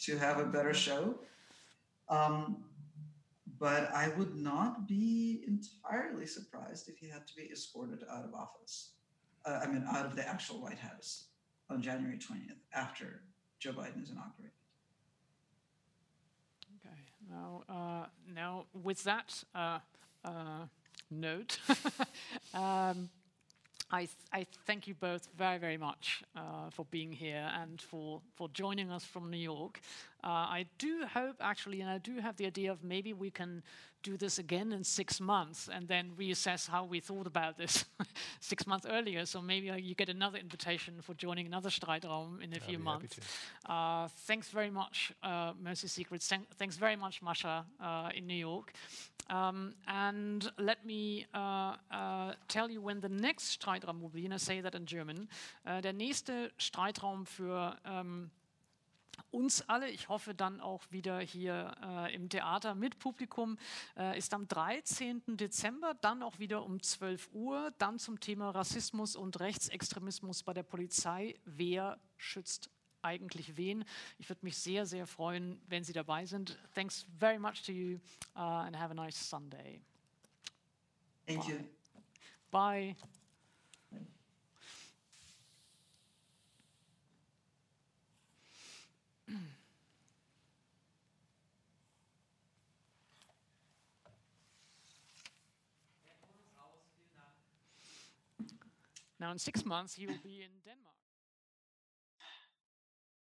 to have a better show. Um, but I would not be entirely surprised if he had to be escorted out of office. Uh, I mean, out of the actual White House on January 20th after Joe Biden is inaugurated. Okay. Now, uh, now with that uh, uh, note, um, I, I, thank you both very, very much uh, for being here and for, for joining us from New York. Uh, I do hope, actually, and I do have the idea of maybe we can do this again in six months and then reassess how we thought about this six months earlier. So maybe uh, you get another invitation for joining another Streitraum in a I'd few months. Uh, thanks very much, uh, Mosi Secrets. Thank, thanks very much, Masha, uh, in New York. Um, and let me uh, uh, tell you when the next Streitraum will be, and I say that in German. Der nächste Streitraum für ähm, uns alle, ich hoffe dann auch wieder hier äh, im Theater mit Publikum, äh, ist am 13. Dezember, dann auch wieder um 12 Uhr, dann zum Thema Rassismus und Rechtsextremismus bei der Polizei. Wer schützt eigentlich wen? Ich würde mich sehr, sehr freuen, wenn Sie dabei sind. Thanks very much to you uh, and have a nice Sunday. Thank you. Bye. Now, in six months, he will be in Denmark.